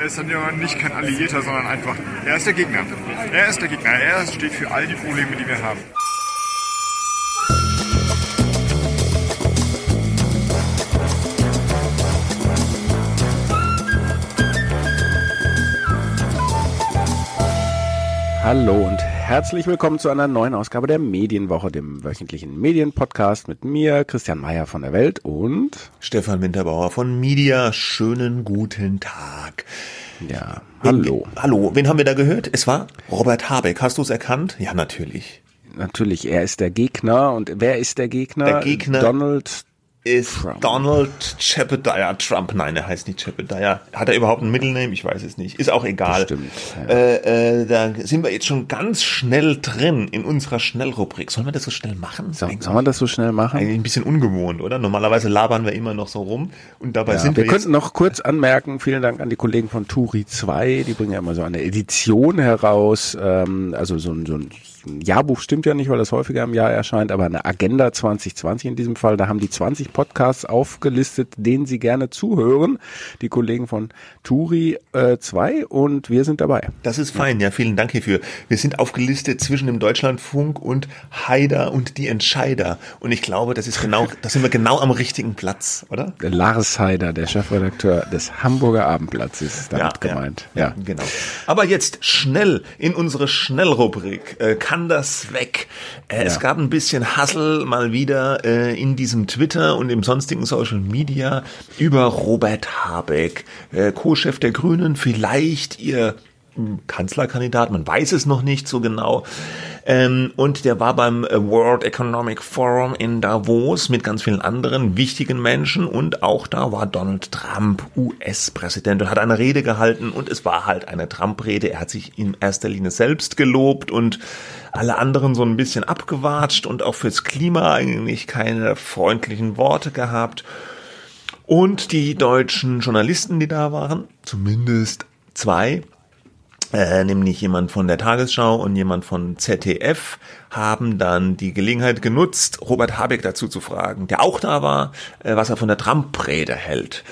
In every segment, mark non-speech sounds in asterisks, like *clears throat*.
er ist dann ja nicht kein Alliierter, sondern einfach, er ist der Gegner. Er ist der Gegner. Er steht für all die Probleme, die wir haben. Hallo und herzlich willkommen zu einer neuen Ausgabe der Medienwoche, dem wöchentlichen Medienpodcast mit mir, Christian Mayer von der Welt und Stefan Winterbauer von Media. Schönen guten Tag. Ja, hallo. Wen, hallo, wen haben wir da gehört? Es war Robert Habeck. Hast du es erkannt? Ja, natürlich. Natürlich, er ist der Gegner. Und wer ist der Gegner? Der Gegner Donald ist Trump. Donald Chepediah Trump. Nein, er heißt nicht Chepediah. Hat er überhaupt ein Mittelname? Ich weiß es nicht. Ist auch egal. Stimmt. Ja. Äh, äh, da sind wir jetzt schon ganz schnell drin in unserer Schnellrubrik. Sollen wir das so schnell machen? So, sollen wir das so schnell machen? Eigentlich ein bisschen ungewohnt, oder? Normalerweise labern wir immer noch so rum und dabei ja, sind wir. Wir könnten noch kurz anmerken, vielen Dank an die Kollegen von Turi 2, die bringen ja immer so eine Edition heraus, ähm, also so ein, so ein Jahrbuch stimmt ja nicht, weil das häufiger im Jahr erscheint, aber eine Agenda 2020 in diesem Fall, da haben die 20 Podcasts aufgelistet, denen Sie gerne zuhören. Die Kollegen von Turi 2 äh, und wir sind dabei. Das ist fein, ja, vielen Dank hierfür. Wir sind aufgelistet zwischen dem Deutschlandfunk und Haider und die Entscheider. Und ich glaube, das ist genau, da sind wir genau am richtigen Platz, oder? Der Lars Haider, der Chefredakteur des Hamburger Abendblatts, ist damit ja, gemeint. Ja, ja, genau. Aber jetzt schnell in unsere Schnellrubrik. Äh, kann das weg? Äh, ja. Es gab ein bisschen Hassel mal wieder äh, in diesem Twitter und im sonstigen Social Media über Robert Habeck, äh, Co-Chef der Grünen, vielleicht ihr hm, Kanzlerkandidat, man weiß es noch nicht so genau. Ähm, und der war beim äh, World Economic Forum in Davos mit ganz vielen anderen wichtigen Menschen und auch da war Donald Trump US-Präsident und hat eine Rede gehalten und es war halt eine Trump-Rede. Er hat sich in erster Linie selbst gelobt und alle anderen so ein bisschen abgewatscht und auch fürs Klima eigentlich keine freundlichen Worte gehabt. Und die deutschen Journalisten, die da waren, zumindest zwei, äh, nämlich jemand von der Tagesschau und jemand von ZDF, haben dann die Gelegenheit genutzt, Robert Habeck dazu zu fragen, der auch da war, äh, was er von der Trump-Rede hält.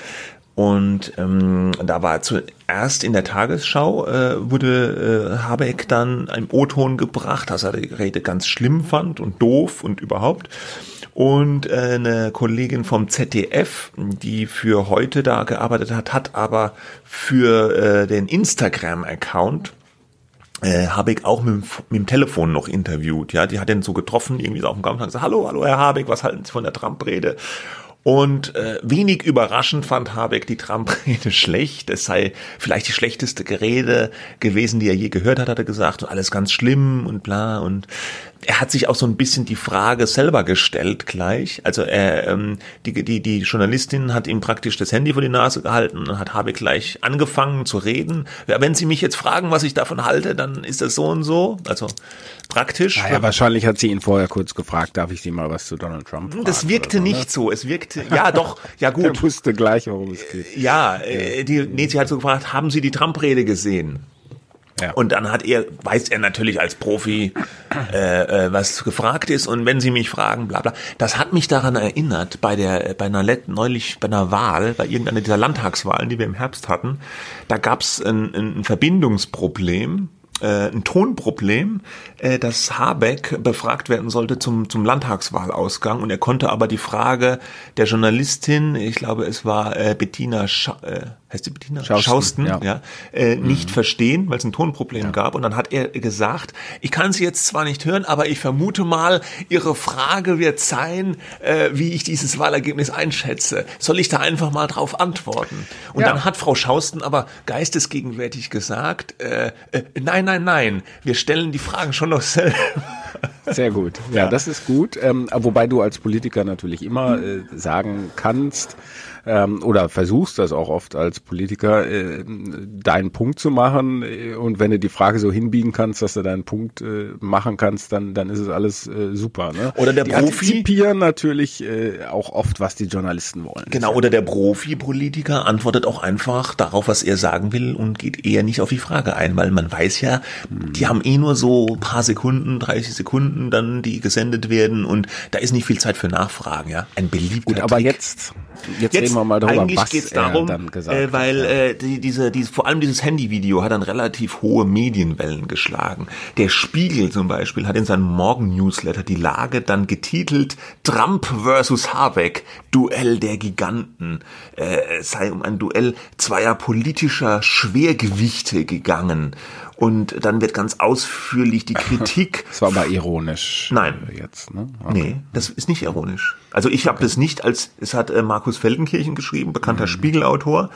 Und ähm, da war zuerst in der Tagesschau, äh, wurde äh, Habeck dann im O-Ton gebracht, dass er die Rede ganz schlimm fand und doof und überhaupt. Und äh, eine Kollegin vom ZDF, die für heute da gearbeitet hat, hat aber für äh, den Instagram-Account äh, Habeck auch mit, mit dem Telefon noch interviewt. Ja, die hat den so getroffen, irgendwie so auf dem Gang und gesagt, hallo, hallo Herr Habeck, was halten Sie von der Trump-Rede? Und äh, wenig überraschend fand Habeck die Trump-Rede *laughs* schlecht. Es sei vielleicht die schlechteste Gerede gewesen, die er je gehört hat, hat er gesagt. Und alles ganz schlimm und bla. Und er hat sich auch so ein bisschen die Frage selber gestellt gleich. Also er, ähm, die, die, die Journalistin hat ihm praktisch das Handy vor die Nase gehalten und hat Habeck gleich angefangen zu reden. Ja, wenn Sie mich jetzt fragen, was ich davon halte, dann ist das so und so. Also praktisch. Naja, wahrscheinlich hat sie ihn vorher kurz gefragt, darf ich Sie mal was zu Donald Trump fragen? Das wirkte so, nicht ne? so. Es wirkte, ja doch, ja *laughs* gut. er wusste gleich, worum es geht. Ja, äh, die, nee, sie hat so gefragt, haben Sie die Trump-Rede gesehen? Und dann hat er, weiß er natürlich als Profi, äh, äh, was gefragt ist. Und wenn sie mich fragen, bla bla. Das hat mich daran erinnert, bei der, bei einer neulich bei einer Wahl, bei irgendeiner dieser Landtagswahlen, die wir im Herbst hatten, da gab es ein, ein Verbindungsproblem äh, ein Tonproblem, äh, dass Habeck befragt werden sollte zum, zum Landtagswahlausgang und er konnte aber die Frage der Journalistin, ich glaube es war äh, Bettina Scha äh, heißt die Bettina? Schausten, Schausten ja. ja äh, mhm. nicht verstehen, weil es ein Tonproblem ja. gab. Und dann hat er gesagt, ich kann sie jetzt zwar nicht hören, aber ich vermute mal, Ihre Frage wird sein, äh, wie ich dieses Wahlergebnis einschätze. Soll ich da einfach mal drauf antworten? Und ja. dann hat Frau Schausten aber geistesgegenwärtig gesagt, äh, äh, nein, nein, nein, wir stellen die Fragen schon noch selber. Sehr gut. Ja, das ist gut. Ähm, wobei du als Politiker natürlich immer äh, sagen kannst, ähm, oder versuchst das auch oft als Politiker, äh, deinen Punkt zu machen. Und wenn du die Frage so hinbiegen kannst, dass du deinen Punkt äh, machen kannst, dann, dann ist es alles äh, super. Ne? Oder der die Profi. antizipieren natürlich äh, auch oft, was die Journalisten wollen. Genau, oder der Profi-Politiker antwortet auch einfach darauf, was er sagen will und geht eher nicht auf die Frage ein, weil man weiß ja, hm. die haben eh nur so paar Sekunden, 30 Sekunden dann, die gesendet werden und da ist nicht viel Zeit für Nachfragen, ja. Ein beliebter Gut, aber Trick. jetzt, jetzt, jetzt reden wir mal darüber, eigentlich was geht's darum, äh, weil äh, die, diese, diese, vor allem dieses Handyvideo hat dann relativ hohe Medienwellen geschlagen. Der Spiegel zum Beispiel hat in seinem Morgen-Newsletter die Lage dann getitelt Trump versus Habeck, Duell der Giganten. Äh, es sei um ein Duell zweier politischer Schwergewichte gegangen. Und dann wird ganz ausführlich die *laughs* Kritik Das war aber ironisch. Nein. äh, Jetzt, ne? Nee, das ist nicht ironisch. Also ich habe das nicht als, es hat äh, Markus Feldenkirchen geschrieben, bekannter Spiegelautor.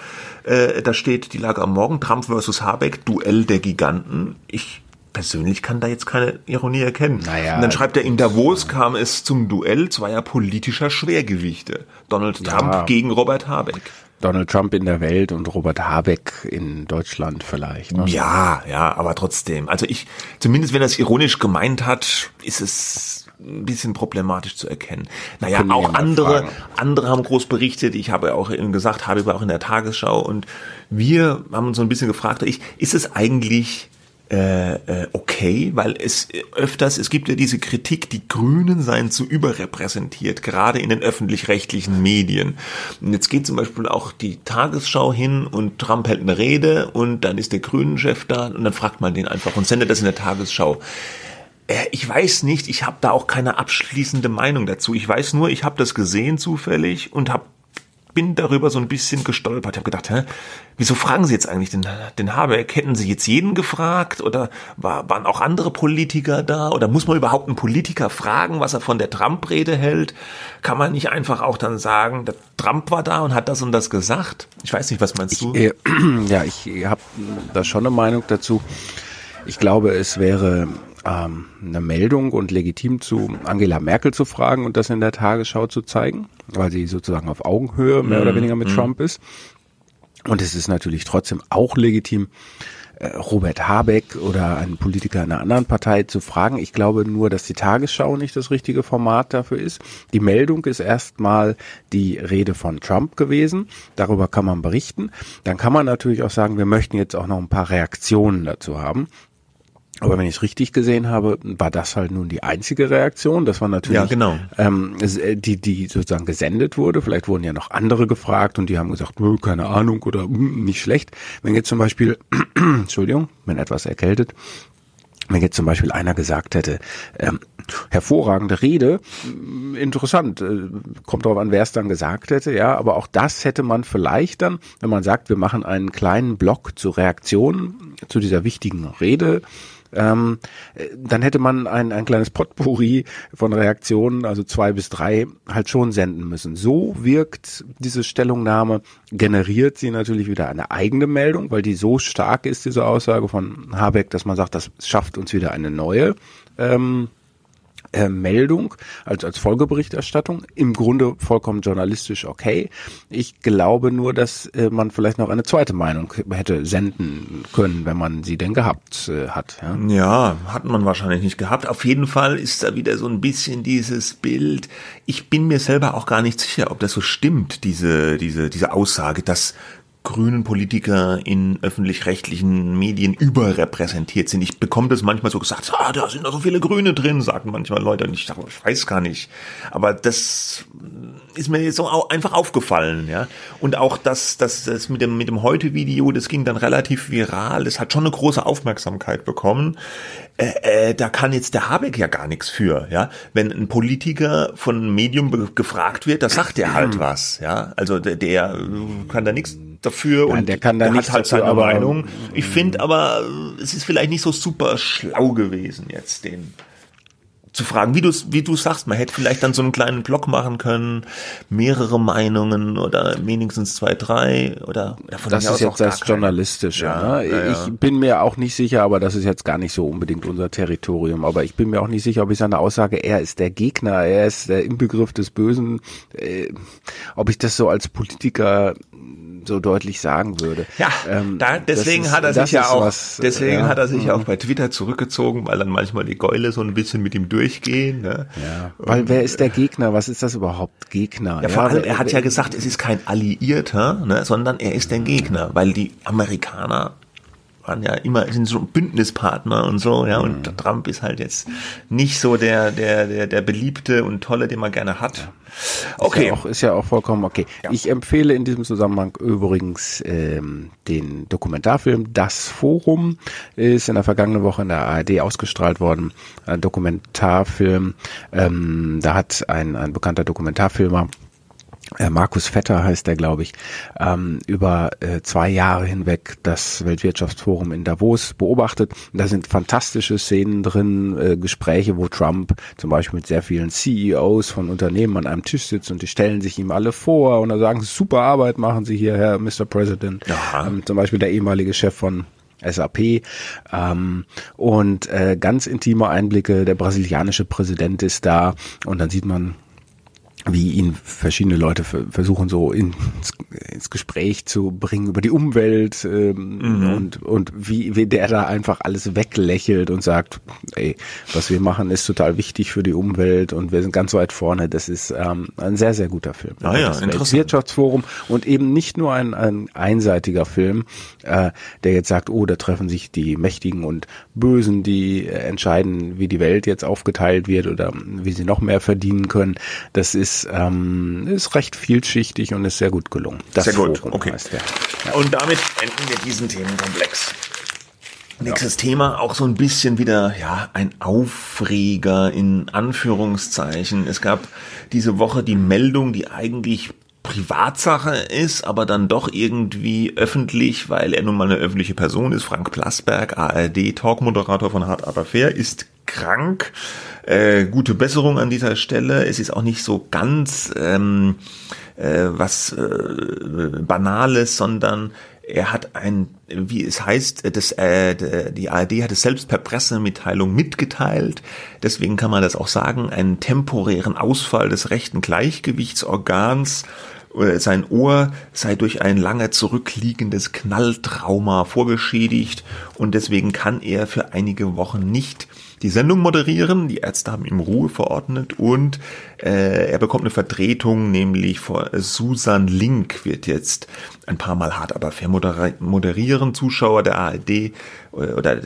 Äh, da steht die Lage am Morgen, Trump versus Habeck, Duell der Giganten. Ich persönlich kann da jetzt keine Ironie erkennen. Naja, Und dann schreibt er, in Davos kam es zum Duell zweier politischer Schwergewichte. Donald Trump gegen Robert Habeck. Donald Trump in der Welt und Robert Habeck in Deutschland vielleicht. Ne? Ja, ja, aber trotzdem. Also ich, zumindest wenn er es ironisch gemeint hat, ist es ein bisschen problematisch zu erkennen. Naja, Können auch andere, fragen. andere haben groß berichtet. Ich habe auch eben gesagt, habe aber auch in der Tagesschau und wir haben uns so ein bisschen gefragt, ich, ist es eigentlich okay, weil es äh, öfters, es gibt ja diese Kritik, die Grünen seien zu überrepräsentiert, gerade in den öffentlich-rechtlichen Medien. Und jetzt geht zum Beispiel auch die Tagesschau hin und Trump hält eine Rede und dann ist der Grünen-Chef da und dann fragt man den einfach und sendet das in der Tagesschau. Äh, Ich weiß nicht, ich habe da auch keine abschließende Meinung dazu. Ich weiß nur, ich habe das gesehen zufällig und habe bin darüber so ein bisschen gestolpert. Ich habe gedacht, hä, wieso fragen Sie jetzt eigentlich den, den Habeck? Hätten Sie jetzt jeden gefragt oder war, waren auch andere Politiker da? Oder muss man überhaupt einen Politiker fragen, was er von der Trump-Rede hält? Kann man nicht einfach auch dann sagen, der Trump war da und hat das und das gesagt? Ich weiß nicht, was meinst du? Äh, *clears throat* ja, ich habe da schon eine Meinung dazu. Ich glaube, es wäre ähm, eine Meldung und legitim zu Angela Merkel zu fragen und das in der Tagesschau zu zeigen, weil sie sozusagen auf Augenhöhe mehr oder weniger mit Trump ist. Und es ist natürlich trotzdem auch legitim, äh, Robert Habeck oder einen Politiker einer anderen Partei zu fragen. Ich glaube nur, dass die Tagesschau nicht das richtige Format dafür ist. Die Meldung ist erstmal die Rede von Trump gewesen. Darüber kann man berichten. Dann kann man natürlich auch sagen, wir möchten jetzt auch noch ein paar Reaktionen dazu haben. Aber wenn ich es richtig gesehen habe, war das halt nun die einzige Reaktion. Das war natürlich Ja, genau. ähm, äh, die, die sozusagen gesendet wurde. Vielleicht wurden ja noch andere gefragt und die haben gesagt, "Nö, keine Ahnung oder "Hm, nicht schlecht. Wenn jetzt zum Beispiel, *clears throat* Entschuldigung, bin etwas erkältet, wenn jetzt zum Beispiel einer gesagt hätte, ähm, hervorragende Rede, mm, interessant, äh, kommt darauf an, wer es dann gesagt hätte, ja, aber auch das hätte man vielleicht dann, wenn man sagt, wir machen einen kleinen Block zur Reaktion zu dieser wichtigen Rede, ähm, äh, dann hätte man ein, ein kleines Potpourri von Reaktionen, also zwei bis drei, halt schon senden müssen. So wirkt diese Stellungnahme, generiert sie natürlich wieder eine eigene Meldung, weil die so stark ist, diese Aussage von Habeck, dass man sagt, das schafft uns wieder eine neue. Ähm, äh, Meldung als als Folgeberichterstattung im Grunde vollkommen journalistisch okay. Ich glaube nur, dass äh, man vielleicht noch eine zweite Meinung hätte senden können, wenn man sie denn gehabt äh, hat. Ja? Ja, hat man wahrscheinlich nicht gehabt. Auf jeden Fall ist da wieder so ein bisschen dieses Bild. Ich bin mir selber auch gar nicht sicher, ob das so stimmt, diese, diese, diese Aussage, dass grünen Politiker in öffentlich-rechtlichen Medien überrepräsentiert sind. Ich bekomme das manchmal so gesagt, ah, da sind da so viele Grüne drin, sagen manchmal Leute. Und ich sage, ich weiß gar nicht. Aber das ist mir jetzt so einfach aufgefallen, ja. Und auch das, das, das mit dem, mit dem Heute-Video, das ging dann relativ viral. Das hat schon eine große Aufmerksamkeit bekommen. Äh, äh, da kann jetzt der Habeck ja gar nichts für, ja. Wenn ein Politiker von einem Medium gefragt wird, da sagt er halt was, ja. Also der, der äh, kann da nichts dafür Nein, und der kann da hat nichts halt dafür, seine Meinung. Ich finde aber, äh, es ist vielleicht nicht so super schlau gewesen jetzt, den zu fragen, wie du wie du sagst, man hätte vielleicht dann so einen kleinen Blog machen können, mehrere Meinungen oder wenigstens zwei, drei oder, oder von Das ist jetzt das. Journalistische. Ja, ne? ja, ja. Ich bin mir auch nicht sicher, aber das ist jetzt gar nicht so unbedingt unser Territorium. Aber ich bin mir auch nicht sicher, ob ich seine Aussage, er ist der Gegner, er ist der Inbegriff des Bösen, äh, ob ich das so als Politiker so deutlich sagen würde. Ja, Ähm, da, deswegen ist- hat er sich ja auch, was, äh, deswegen ja, hat er sich ja mhm. auch bei Twitter zurückgezogen, weil dann manchmal die Gäule so ein bisschen mit ihm durchgehen. Ne? Ja, weil wer ist der Gegner? Was ist das überhaupt? Gegner? Ja, vor allem, er hat ja gesagt, es ist kein Alliierter, ne, sondern er ist der Gegner, weil die Amerikaner waren ja immer sind so Bündnispartner und so, ja. Und mhm. Trump ist halt jetzt nicht so der, der, der, der beliebte und tolle, den man gerne hat. Ja. Okay. Ist ja, auch, ist ja auch vollkommen okay. Ja. Ich empfehle in diesem Zusammenhang übrigens ähm, den Dokumentarfilm Das Forum. Ist in der vergangenen Woche in der ARD ausgestrahlt worden. Ein Dokumentarfilm. Ähm, da hat ein, ein bekannter Dokumentarfilmer Markus Vetter heißt er, glaube ich, ähm, über äh, zwei Jahre hinweg das Weltwirtschaftsforum in Davos beobachtet. Da sind fantastische Szenen drin, äh, Gespräche, wo Trump zum Beispiel mit sehr vielen CEOs von Unternehmen an einem Tisch sitzt und die stellen sich ihm alle vor und da sagen, super Arbeit machen Sie hier, Herr Mr. President. Ähm, zum Beispiel der ehemalige Chef von SAP ähm, und äh, ganz intime Einblicke. Der brasilianische Präsident ist da und dann sieht man wie ihn verschiedene Leute versuchen so ins, ins Gespräch zu bringen über die Umwelt ähm, mhm. und und wie, wie der da einfach alles weglächelt und sagt, ey, was wir machen ist total wichtig für die Umwelt und wir sind ganz weit vorne. Das ist ähm, ein sehr sehr guter Film. Ah ja, das interessant. Wirtschaftsforum und eben nicht nur ein, ein einseitiger Film, äh, der jetzt sagt, oh, da treffen sich die Mächtigen und Bösen, die entscheiden, wie die Welt jetzt aufgeteilt wird oder wie sie noch mehr verdienen können. Das ist ist, ähm, ist recht vielschichtig und ist sehr gut gelungen. Das sehr gut, Forum okay. Ja. Und damit enden wir diesen Themenkomplex. Nächstes ja. Thema, auch so ein bisschen wieder, ja, ein Aufreger in Anführungszeichen. Es gab diese Woche die Meldung, die eigentlich Privatsache ist, aber dann doch irgendwie öffentlich, weil er nun mal eine öffentliche Person ist. Frank Plasberg, ARD, Talkmoderator von Hard Aber Fair, ist krank. Äh, gute Besserung an dieser Stelle. Es ist auch nicht so ganz ähm, äh, was äh, Banales, sondern er hat ein, wie es heißt, das, äh, die ARD hat es selbst per Pressemitteilung mitgeteilt. Deswegen kann man das auch sagen, einen temporären Ausfall des rechten Gleichgewichtsorgans sein Ohr sei durch ein lange zurückliegendes Knalltrauma vorgeschädigt und deswegen kann er für einige Wochen nicht die Sendung moderieren. Die Ärzte haben ihm Ruhe verordnet und äh, er bekommt eine Vertretung, nämlich vor Susan Link wird jetzt ein paar Mal hart, aber fair moderieren. Zuschauer der ARD äh, oder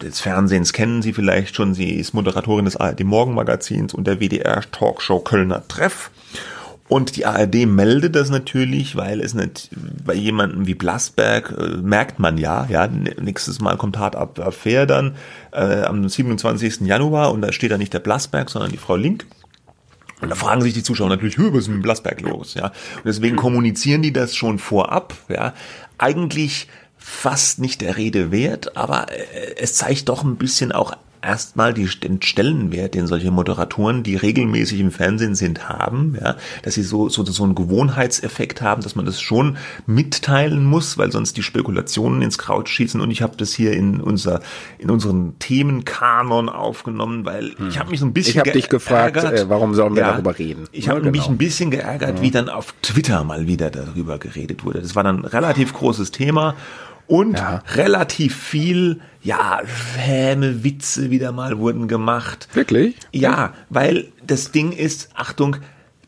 des Fernsehens kennen sie vielleicht schon. Sie ist Moderatorin des ARD Morgenmagazins und der WDR Talkshow Kölner Treff. Und die ARD meldet das natürlich, weil es nicht bei jemandem wie Blasberg äh, merkt man ja, ja, nächstes Mal kommt hart ab Fair dann äh, am 27. Januar und da steht da nicht der Blasberg, sondern die Frau Link. Und da fragen sich die Zuschauer natürlich, was ist mit dem Blasberg los? Ja, und deswegen kommunizieren die das schon vorab. Ja, eigentlich fast nicht der Rede wert, aber äh, es zeigt doch ein bisschen auch erstmal die, den Stellenwert, den solche Moderatoren, die regelmäßig im Fernsehen sind, haben, ja, dass sie so, so, so einen Gewohnheitseffekt haben, dass man das schon mitteilen muss, weil sonst die Spekulationen ins Kraut schießen. Und ich habe das hier in unser, in unseren Themenkanon aufgenommen, weil hm. ich habe mich so ein bisschen Ich habe dich gefragt, äh, warum sollen wir ja, darüber reden? Ich habe genau. mich ein bisschen geärgert, ja. wie dann auf Twitter mal wieder darüber geredet wurde. Das war dann ein relativ großes Thema und ja. relativ viel, ja, Häme, Witze wieder mal wurden gemacht. Wirklich? Ja, weil das Ding ist, Achtung,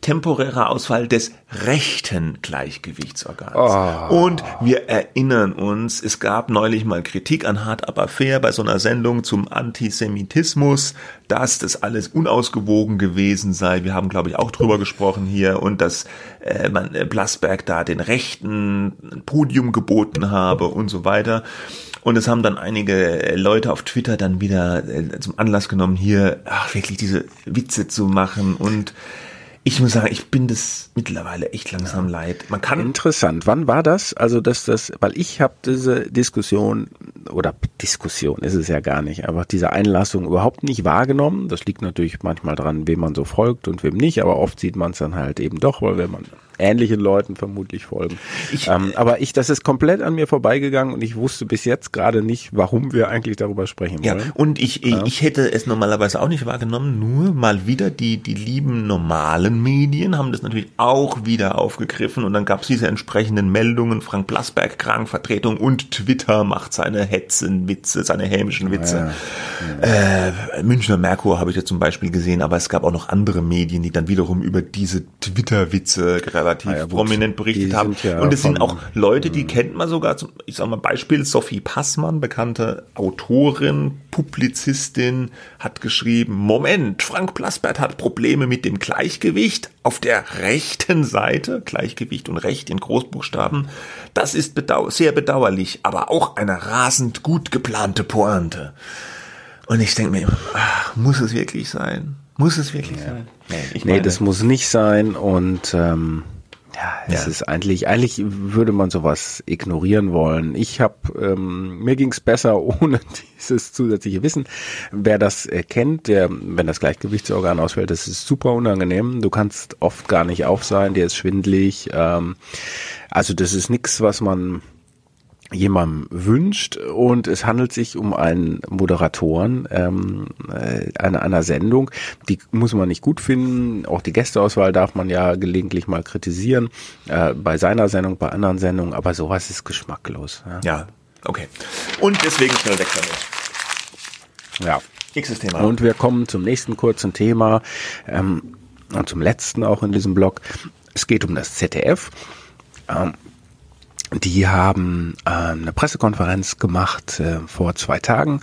temporärer Ausfall des rechten Gleichgewichtsorgans. Oh. Und wir erinnern uns, es gab neulich mal Kritik an Hard Aber Fair bei so einer Sendung zum Antisemitismus, dass das alles unausgewogen gewesen sei. Wir haben, glaube ich, auch drüber gesprochen hier und dass äh, man äh, Blasberg da den Rechten ein Podium geboten habe und so weiter. Und es haben dann einige Leute auf Twitter dann wieder äh, zum Anlass genommen, hier ach, wirklich diese Witze zu machen und ich muss sagen, ich bin das mittlerweile echt langsam ja. leid. Man kann interessant. Wann war das? Also dass das, weil ich habe diese Diskussion oder Diskussion ist es ja gar nicht, aber diese Einlassung überhaupt nicht wahrgenommen. Das liegt natürlich manchmal dran, wem man so folgt und wem nicht, aber oft sieht man es dann halt eben doch, weil wenn man ähnlichen Leuten vermutlich folgen. Ich, ähm, aber ich, das ist komplett an mir vorbeigegangen und ich wusste bis jetzt gerade nicht, warum wir eigentlich darüber sprechen wollen. Ja, und ich, ja. ich hätte es normalerweise auch nicht wahrgenommen, nur mal wieder die, die lieben normalen Medien haben das natürlich auch wieder aufgegriffen und dann gab es diese entsprechenden Meldungen, Frank Plasberg krank, Vertretung und Twitter macht seine Hetzenwitze, seine hämischen Witze. Ja, ja. Äh, Münchner Merkur habe ich ja zum Beispiel gesehen, aber es gab auch noch andere Medien, die dann wiederum über diese Twitter-Witze relativ ja, gut. prominent berichtet haben. ja Und es sind auch Leute, die kennt man sogar, zum, ich sag mal Beispiel, Sophie Passmann, bekannte Autorin, Publizistin, hat geschrieben, Moment, Frank Plasbert hat Probleme mit dem Gleichgewicht auf der rechten Seite, Gleichgewicht und Recht in Großbuchstaben. Das ist bedau sehr bedauerlich, aber auch eine rasend gut geplante Pointe. Und ich denke mir immer, ach, muss es wirklich sein? Muss es wirklich sein? Nee, ich Nee, meine- das muss nicht sein und ähm, ja, es Ja. ist eigentlich, eigentlich würde man sowas ignorieren wollen. Ich habe, ähm, mir ging's besser *laughs* ohne dieses zusätzliche Wissen. Wer das äh, kennt, der, wenn das Gleichgewichtsorgan ausfällt, das ist super unangenehm. Du kannst oft gar nicht auf sein, dir ist schwindlig. Ähm, also das ist nichts, was man jemandem wünscht und es handelt sich um einen Moderatoren ähm, äh, einer, einer Sendung, die muss man nicht gut finden, auch die Gästeauswahl darf man ja gelegentlich mal kritisieren, äh, bei seiner Sendung, bei anderen Sendungen, aber sowas ist geschmacklos. Ja. Ja, okay. Und deswegen schnell weg damit. ja. Nächstes Thema. Und wir kommen zum nächsten kurzen Thema ähm, und zum letzten auch in diesem Blog. Es geht um das ZDF. Ähm, die haben äh, eine Pressekonferenz gemacht äh, vor zwei Tagen.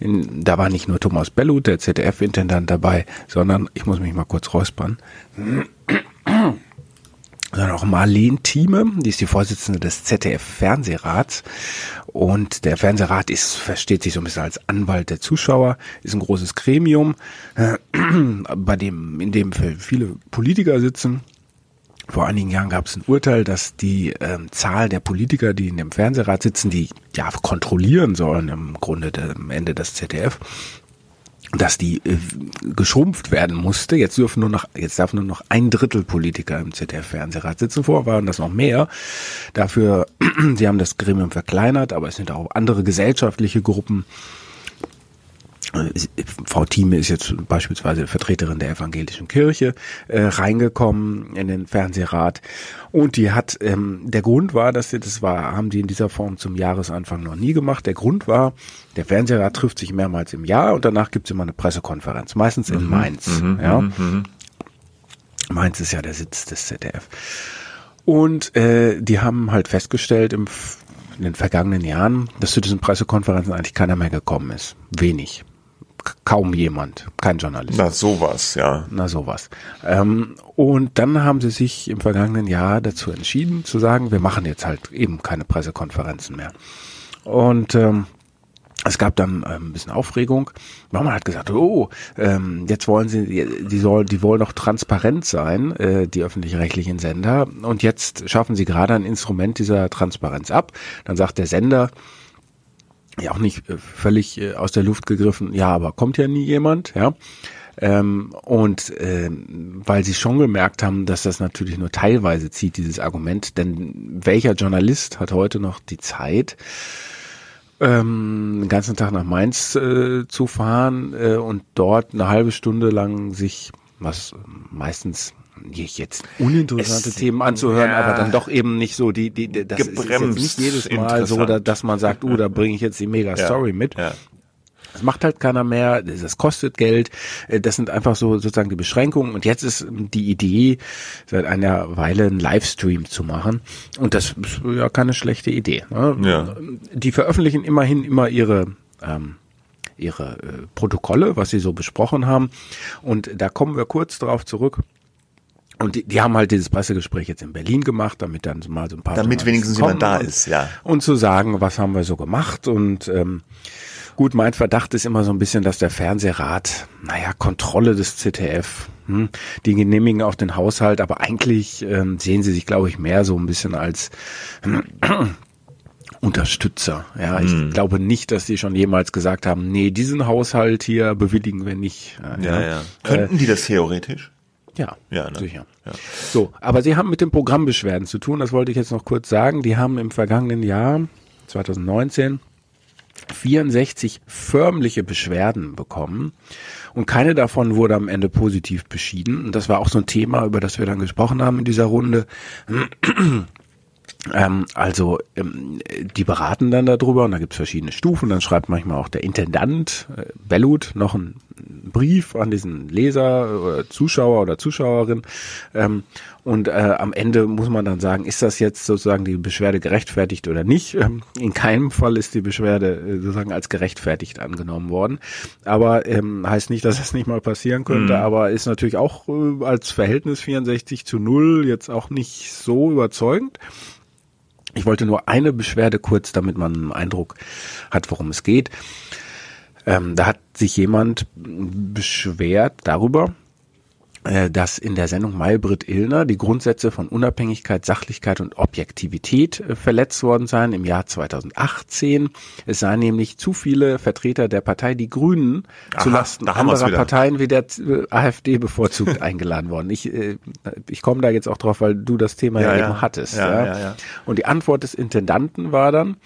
In, da war nicht nur Thomas Bellut, der ZDF-Intendant dabei, sondern, ich muss mich mal kurz räuspern, *clears throat* sondern auch Marlene Thieme, die ist die Vorsitzende des ZDF-Fernsehrats. Und der Fernsehrat ist, versteht sich so ein bisschen als Anwalt der Zuschauer, ist ein großes Gremium, äh, *clears throat* bei dem, in dem viele Politiker sitzen. Vor einigen Jahren gab es ein Urteil, dass die ähm, Zahl der Politiker, die in dem Fernsehrat sitzen, die ja kontrollieren sollen im Grunde am Ende des ZDF, dass die äh, geschrumpft werden musste. Jetzt dürfen nur noch, jetzt darf nur noch ein Drittel Politiker im ZDF-Fernsehrat sitzen. Vorher waren das noch mehr. Dafür, *clears throat* sie haben das Gremium verkleinert, aber es sind auch andere gesellschaftliche Gruppen. Frau Thieme ist jetzt beispielsweise Vertreterin der evangelischen Kirche äh, reingekommen in den Fernsehrat und die hat ähm, der Grund war, dass sie das war, haben die in dieser Form zum Jahresanfang noch nie gemacht. Der Grund war, der Fernsehrat trifft sich mehrmals im Jahr und danach gibt es immer eine Pressekonferenz, meistens in Mainz. ja. Mainz ist ja der Sitz des ZDF. Und äh, die haben halt festgestellt im, in den vergangenen Jahren, dass zu diesen Pressekonferenzen eigentlich keiner mehr gekommen ist. Wenig. Kaum jemand. Kein Journalist. Na, sowas, ja. Na sowas. Ähm, und dann haben sie sich im vergangenen Jahr dazu entschieden zu sagen, wir machen jetzt halt eben keine Pressekonferenzen mehr. Und ähm, es gab dann ähm, ein bisschen Aufregung. Mama hat gesagt, oh, ähm, jetzt wollen sie, die, die soll, die wollen doch transparent sein, äh, die öffentlich-rechtlichen Sender. Und jetzt schaffen sie gerade ein Instrument dieser Transparenz ab. Dann sagt der Sender, ja auch nicht äh, völlig äh, aus der Luft gegriffen, ja, aber kommt ja nie jemand, ja. Ähm, und ähm, weil sie schon gemerkt haben, dass das natürlich nur teilweise zieht, dieses Argument, denn welcher Journalist hat heute noch die Zeit, ähm, den ganzen Tag nach Mainz äh, zu fahren äh, und dort eine halbe Stunde lang sich, was meistens jetzt uninteressante Es- Themen anzuhören, ja. aber dann doch eben nicht so die, die, die das ist jetzt Gebremst nicht jedes Mal so, dass man sagt, oh, da bringe ich jetzt die mega Story mit. Ja. Das macht halt keiner mehr, das kostet Geld, äh, das sind einfach so sozusagen die Beschränkungen und jetzt ist die Idee, seit einer Weile einen Livestream zu machen und das ist ja keine schlechte Idee. Ne? Ja. Die veröffentlichen immerhin immer ihre ähm, ihre äh, Protokolle, was sie so besprochen haben und da kommen wir kurz darauf zurück. Und die, die haben halt dieses Pressegespräch jetzt in Berlin gemacht, damit dann mal so ein paar Damit wenigstens jemand da und- ist, ja. und zu sagen, was haben wir so gemacht und ähm, gut, mein Verdacht ist immer so ein bisschen, dass der Fernsehrat, naja, Kontrolle des ZDF, hm, die genehmigen auch den Haushalt, aber eigentlich ähm, sehen sie sich, glaube ich, mehr so ein bisschen als *clears throat* Unterstützer. Ja, ich Hm. glaube nicht, dass die schon jemals gesagt haben, nee, diesen Haushalt hier bewilligen wir nicht. Äh, Ja, ja. Könnten die das theoretisch? Ja, Ja, ne? sicher. Ja. So, aber sie haben mit den Programmbeschwerden zu tun, das wollte ich jetzt noch kurz sagen. Die haben im vergangenen Jahr, 2019, 64 förmliche Beschwerden bekommen und keine davon wurde am Ende positiv beschieden. Und das war auch so ein Thema, über das wir dann gesprochen haben in dieser Runde. Ähm, also ähm, die beraten dann darüber und da gibt's verschiedene Stufen. Dann schreibt manchmal auch der Intendant äh, Bellut noch einen Brief an diesen Leser oder Zuschauer oder Zuschauerin. Ähm, und äh, am Ende muss man dann sagen, ist das jetzt sozusagen die Beschwerde gerechtfertigt oder nicht? Ähm, in keinem Fall ist die Beschwerde äh, sozusagen als gerechtfertigt angenommen worden. Aber ähm, heißt nicht, dass es nicht mal passieren könnte, mhm. aber ist natürlich auch äh, als Verhältnis 64 zu 0 jetzt auch nicht so überzeugend. Ich wollte nur eine Beschwerde kurz, damit man einen Eindruck hat, worum es geht. Ähm, da hat sich jemand beschwert darüber, dass in der Sendung Maybrit Illner die Grundsätze von Unabhängigkeit, Sachlichkeit und Objektivität äh, verletzt worden seien im Jahr 2018. Es seien nämlich zu viele Vertreter der Partei Die Grünen Aha, zulasten anderer Parteien wie der äh, AfD bevorzugt *laughs* eingeladen worden. Ich, ich komme da jetzt auch drauf, weil du das Thema ja, ja eben hattest. Ja, ja. Ja, Und die Antwort des Intendanten war dann,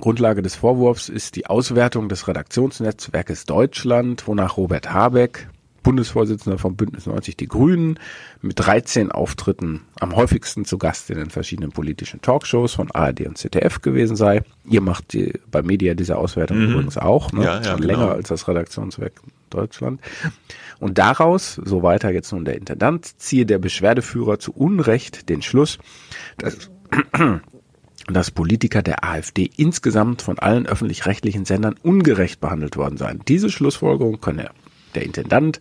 Grundlage des Vorwurfs ist die Auswertung des Redaktionsnetzwerkes Deutschland, wonach Robert Habeck, Bundesvorsitzender vom Bündnis 90 Die Grünen, mit 13 Auftritten am häufigsten zu Gast in den verschiedenen politischen Talkshows von ARD und ZDF gewesen sei. Ihr macht die, bei Media diese Auswertung mhm. übrigens auch, ne? Ja, ja, Schon genau. länger als das Redaktionswerk Deutschland. Und daraus, so weiter jetzt nun der Intendant, ziehe der Beschwerdeführer zu Unrecht den Schluss, dass *clears throat* dass Politiker der AfD insgesamt von allen öffentlich-rechtlichen Sendern ungerecht behandelt worden seien. Diese Schlussfolgerung könne der Intendant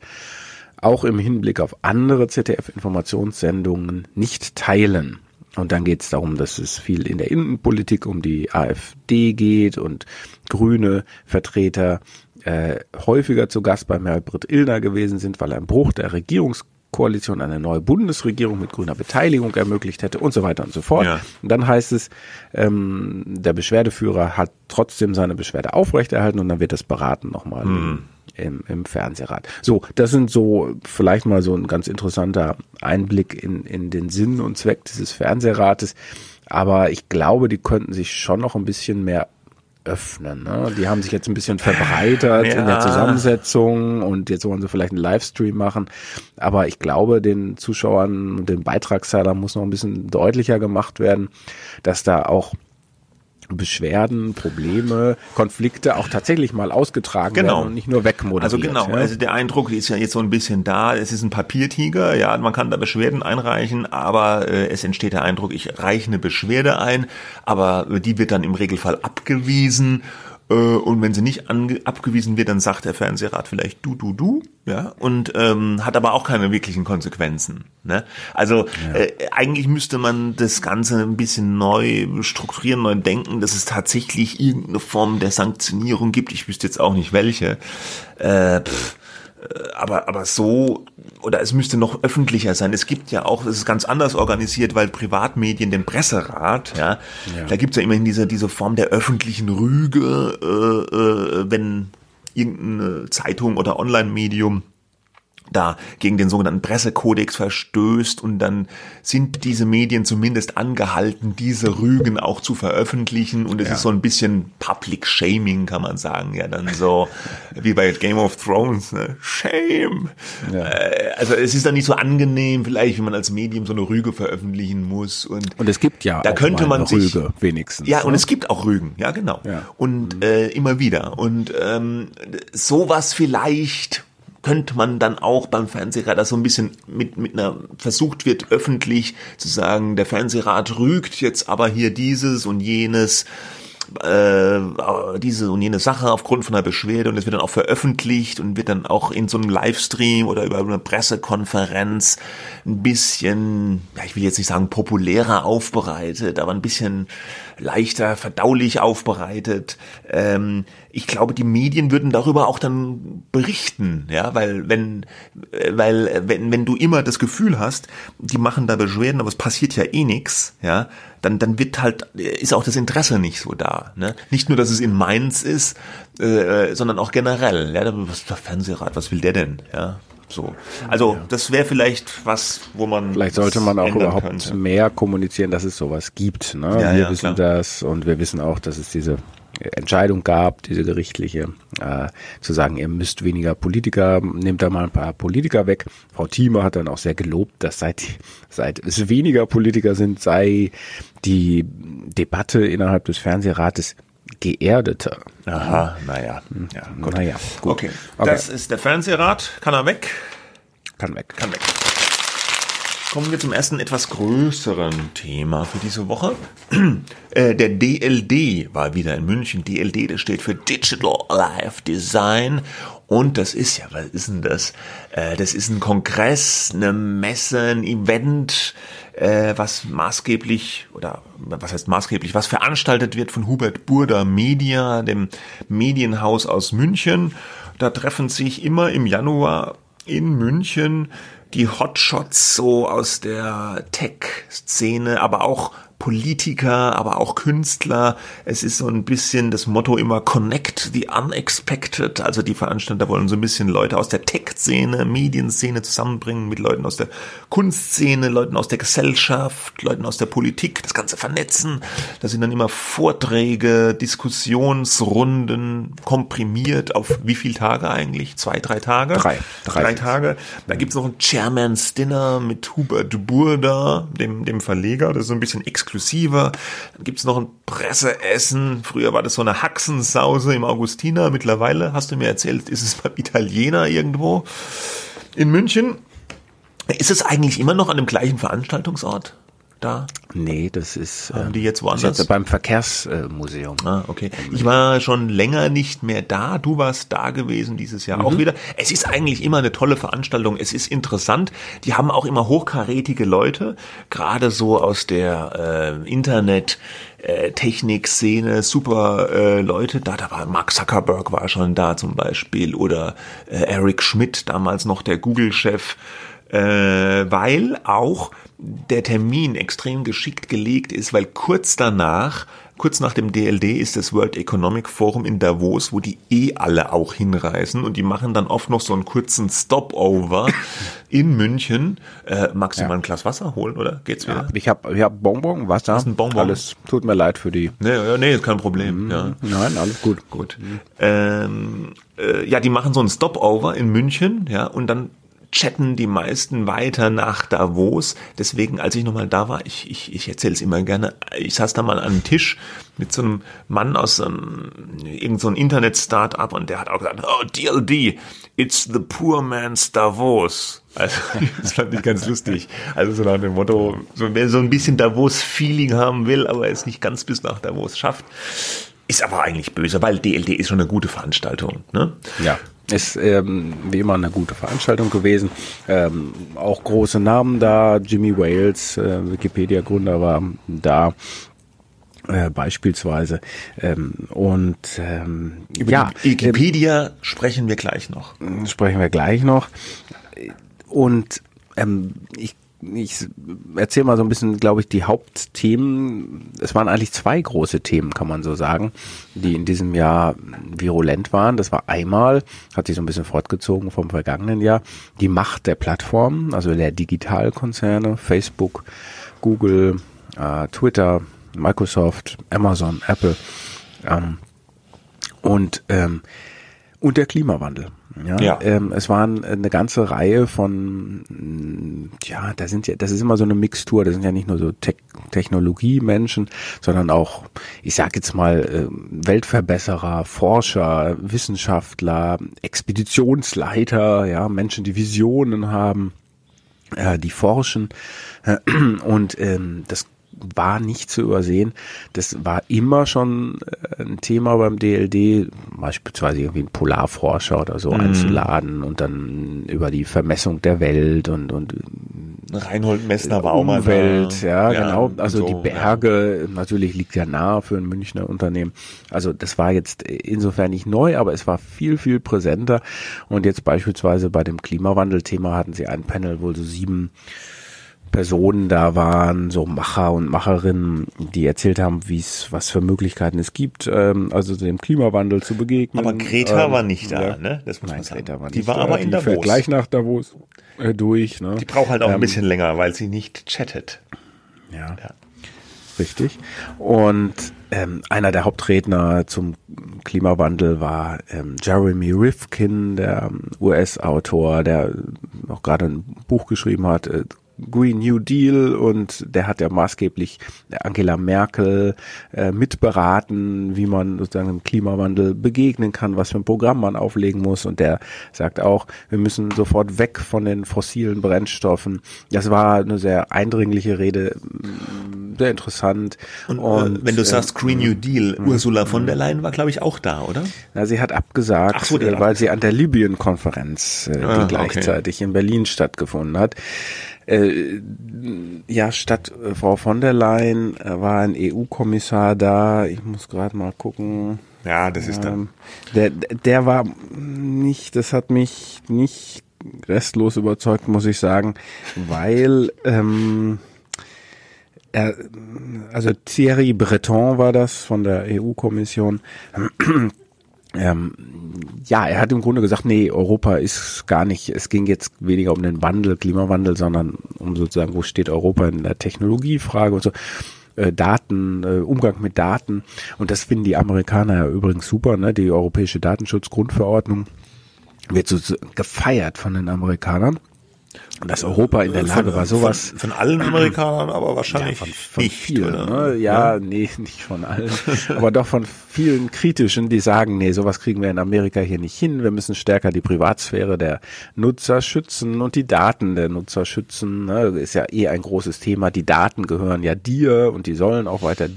auch im Hinblick auf andere ZDF-Informationssendungen nicht teilen. Und dann geht es darum, dass es viel in der Innenpolitik um die AfD geht und grüne Vertreter äh, häufiger zu Gast bei Merbrit Illner gewesen sind, weil ein Bruch der Regierungskoalition eine neue Bundesregierung mit grüner Beteiligung ermöglicht hätte und so weiter und so fort. Ja. Und dann heißt es, ähm, der Beschwerdeführer hat trotzdem seine Beschwerde aufrechterhalten und dann wird das beraten nochmal. Hm im, im Fernsehrat. So, das sind so vielleicht mal so ein ganz interessanter Einblick in, in den Sinn und Zweck dieses Fernsehrates. Aber ich glaube, die könnten sich schon noch ein bisschen mehr öffnen. Ne? Die haben sich jetzt ein bisschen verbreitert ja. in der Zusammensetzung und jetzt wollen sie vielleicht einen Livestream machen. Aber ich glaube, den Zuschauern und den Beitragszahlern muss noch ein bisschen deutlicher gemacht werden, dass da auch Beschwerden, Probleme, Konflikte auch tatsächlich mal ausgetragen genau. werden und nicht nur wegmoderiert. Also genau, ja? also der Eindruck ist ja jetzt so ein bisschen da, es ist ein Papiertiger, ja, man kann da Beschwerden einreichen, aber äh, es entsteht der Eindruck, ich reiche eine Beschwerde ein, aber die wird dann im Regelfall abgewiesen und wenn sie nicht abgewiesen wird, dann sagt der Fernsehrat vielleicht du, du, du, ja, und ähm, hat aber auch keine wirklichen Konsequenzen. Ne? Also ja. äh, eigentlich müsste man das Ganze ein bisschen neu strukturieren, neu denken, dass es tatsächlich irgendeine Form der Sanktionierung gibt. Ich wüsste jetzt auch nicht welche. Äh, pff, äh, aber, aber so, oder es müsste noch öffentlicher sein. Es gibt ja auch, es ist ganz anders organisiert, weil Privatmedien, den Presserat, ja, ja. da gibt's ja immerhin diese, diese Form der öffentlichen Rüge, äh, äh, wenn irgendeine Zeitung oder Online-Medium da gegen den sogenannten Pressekodex verstößt und dann sind diese Medien zumindest angehalten, diese Rügen auch zu veröffentlichen und es ja. ist so ein bisschen Public Shaming, kann man sagen, ja dann so wie bei Game of Thrones, ne? Shame. Ja. Äh, also es ist dann nicht so angenehm, vielleicht, wie man als Medium so eine Rüge veröffentlichen muss und und es gibt ja da könnte man sich, Rüge wenigstens. Ja, ne? und es gibt auch Rügen, ja genau ja. und mhm. äh, immer wieder und ähm, sowas vielleicht könnte man dann auch beim Fernsehrat so ein bisschen mit, mit einer, versucht wird öffentlich zu sagen, der Fernsehrat rügt jetzt aber hier dieses und jenes, äh, diese und jene Sache aufgrund von einer Beschwerde und es wird dann auch veröffentlicht und wird dann auch in so einem Livestream oder über eine Pressekonferenz ein bisschen, ja, ich will jetzt nicht sagen populärer aufbereitet, aber ein bisschen leichter verdaulich aufbereitet. Ähm, ich glaube, die Medien würden darüber auch dann berichten, ja, weil wenn, weil wenn, wenn du immer das Gefühl hast, die machen da Beschwerden, aber es passiert ja eh nichts, ja, dann, dann wird halt, ist auch das Interesse nicht so da. Ne? Nicht nur, dass es in Mainz ist, äh, sondern auch generell. Ja, was der Fernsehrat, was will der denn? Ja, so. Also das wäre vielleicht was, wo man. Vielleicht sollte man auch überhaupt könnte. mehr kommunizieren, dass es sowas gibt. Ne? Ja, wir ja, wissen klar. das und wir wissen auch, dass es diese Entscheidung gab, diese gerichtliche, äh, zu sagen, ihr müsst weniger Politiker, nehmt da mal ein paar Politiker weg. Frau Thieme hat dann auch sehr gelobt, dass seit, seit es weniger Politiker sind, sei die Debatte innerhalb des Fernsehrates geerdeter. Aha, naja. Ja, gut. Naja, gut. Okay. Okay. das ist der Fernsehrat. Kann er weg? Kann weg. Kann weg. Kommen wir zum ersten etwas größeren Thema für diese Woche. *clears throat* Äh, Der DLD war wieder in München. DLD, das steht für Digital Life Design. Und das ist ja, was ist denn das? Äh, Das ist ein Kongress, eine Messe, ein Event, äh, was maßgeblich, oder was heißt maßgeblich, was veranstaltet wird von Hubert Burda Media, dem Medienhaus aus München. Da treffen sich immer im Januar in München die Hotshots so aus der Tech-Szene, aber auch Politiker, aber auch Künstler. Es ist so ein bisschen das Motto immer Connect the Unexpected. Also die Veranstalter wollen so ein bisschen Leute aus der Tech-Szene, Medienszene zusammenbringen mit Leuten aus der Kunstszene, Leuten aus der Gesellschaft, Leuten aus der Politik, das Ganze vernetzen. Das sind dann immer Vorträge, Diskussionsrunden, komprimiert auf wie viele Tage eigentlich? Zwei, drei Tage? Drei. Drei. Drei Tage. Da gibt's noch ein Chairman's Dinner mit Hubert Burda, dem, dem Verleger. Das ist so ein bisschen exklusiver. Dann gibt's noch ein Presseessen. Früher war das so eine Haxensause im Augustiner. Mittlerweile, hast du mir erzählt, ist es beim Italiener irgendwo in München. Ist es eigentlich immer noch an dem gleichen Veranstaltungsort da? Nee, das ist, Haben ähm, die jetzt woanders? jetzt beim Verkehrsmuseum. Ah, okay. Ich war schon länger nicht mehr da. Du warst da gewesen dieses Jahr auch wieder. Es ist eigentlich immer eine tolle Veranstaltung. Es ist interessant. Die haben auch immer hochkarätige Leute, gerade so aus der äh, Internet. äh, Technik-Szene, super äh, Leute da, da war Mark Zuckerberg war schon da zum Beispiel oder äh, Eric Schmidt, damals noch der Google-Chef, äh, weil auch der Termin extrem geschickt gelegt ist, weil kurz danach, kurz nach dem DLD ist das World Economic Forum in Davos, wo die eh alle auch hinreisen und die machen dann oft noch so einen kurzen Stopover *laughs* in München. Äh, magst du mal ein Glas Wasser holen, oder? Geht's wieder? Ich habe ich hab Bonbon, Wasser. Hast ein Bonbon? Alles. Tut mir leid für die. Nee, ja, nee, ist kein Problem. Ja. Nein, alles gut. Gut. Ähm, äh, ja, die machen so einen Stopover in München, ja, und dann chatten die meisten weiter nach Davos. Deswegen, als ich nochmal da war, ich, ich, ich erzähle es immer gerne, ich saß da mal an einem Tisch mit so einem Mann aus einem, irgend so einem Internet-Startup und der hat auch gesagt, oh, DLD, it's the poor man's Davos. Also, *laughs* das fand ich ganz lustig. Also so nach dem Motto, so, wer so ein bisschen Davos-Feeling haben will, aber es nicht ganz bis nach Davos schafft, ist aber eigentlich böse, weil DLD ist schon eine gute Veranstaltung. Ne? Ja. Ist ähm, wie immer eine gute Veranstaltung gewesen. Ähm, auch große Namen da. Jimmy Wales, äh, Wikipedia-Gründer, war da. Äh, beispielsweise ähm, und ähm, Über ja, Wikipedia sprechen wir gleich noch. sprechen wir gleich noch und ähm, ich ich erzähle mal so ein bisschen, glaube ich, die Hauptthemen. Es waren eigentlich zwei große Themen, kann man so sagen, die in diesem Jahr virulent waren. Das war einmal, hat sich so ein bisschen fortgezogen vom vergangenen Jahr, die Macht der Plattformen, also der Digitalkonzerne, Facebook, Google, äh, Twitter, Microsoft, Amazon, Apple ähm, und ähm, und der Klimawandel. Ja, Ja. Ähm, es waren eine ganze Reihe von, mh, ja, da sind ja, das ist immer so eine Mixtur. Das sind ja nicht nur so Tech Technologiemenschen, sondern auch, ich sag jetzt mal, äh, Weltverbesserer, Forscher, Wissenschaftler, Expeditionsleiter, ja, Menschen, die Visionen haben, äh, die forschen äh, und ähm, das war nicht zu übersehen. Das war immer schon äh, ein Thema beim DLD, beispielsweise irgendwie einen Polarforscher oder so einzuladen und dann über die Vermessung der Welt und, und Reinhold Messner war auch mal Umwelt, da. ja, genau. Also so, die Berge, natürlich liegt ja nahe für ein Münchner Unternehmen. Also das war jetzt insofern nicht neu, aber es war viel, viel präsenter. Und jetzt beispielsweise bei dem Klimawandelthema hatten sie ein Panel, wo so sieben Personen da waren, so Macher und Macherinnen, die erzählt haben, wie es, was für Möglichkeiten es gibt, ähm, also dem Klimawandel zu begegnen. Aber Greta ähm, war nicht da, ja. ne? Das muss Nein, man sagen. Greta war die nicht war da. aber in die fährt Davos. gleich nach Davos äh, durch. Ne? Die braucht halt auch ein Ähm, bisschen länger, weil sie nicht chattet. Ja. Ja. Richtig. Und ähm, einer der Hauptredner zum Klimawandel war ähm, Jeremy Rifkin, der ähm, US-Autor, der noch gerade ein Buch geschrieben hat, äh, Green New Deal und der hat ja maßgeblich Angela Merkel äh, mitberaten, wie man sozusagen dem Klimawandel begegnen kann, was für ein Programm man auflegen muss und der sagt auch, wir müssen sofort weg von den fossilen Brennstoffen. Das war eine sehr eindringliche Rede, sehr interessant. Und, und äh, wenn du sagst Green New Deal, Mhm. Ursula von der Leyen war, glaube ich, auch da, oder? Na, sie hat abgesagt, so, äh, weil sie an der Libyen-Konferenz, äh, Ah, die gleichzeitig in Berlin stattgefunden hat. Äh, ja, statt äh, Frau von der Leyen äh, war ein EU-Kommissar da. Ich muss gerade mal gucken. Ja, das ist dann. Ähm, der, der war nicht, das hat mich nicht restlos überzeugt, muss ich sagen, weil ähm, er, also Thierry Breton war das von der EU-Kommission. Ähm, ja, er hat im Grunde gesagt, nee, Europa ist gar nicht, es ging jetzt weniger um den Wandel, Klimawandel, sondern um sozusagen, wo steht Europa in der Technologiefrage und so. Äh, Daten, äh, Umgang mit Daten. Und das finden die Amerikaner ja übrigens super, ne? Die Europäische Datenschutzgrundverordnung wird so, so gefeiert von den Amerikanern. Dass Europa in der Lage war, sowas Von, von allen Amerikanern, aber wahrscheinlich von, von nicht, vielen, ne? ja, nee, *laughs* nicht von allen, aber doch von vielen kritischen, die sagen, nee, sowas kriegen wir in Amerika hier nicht hin. Wir müssen stärker die Privatsphäre der Nutzer schützen und die Daten der Nutzer schützen. Ne? Ist ja eh ein großes Thema. Die Daten gehören ja dir und die sollen auch weiter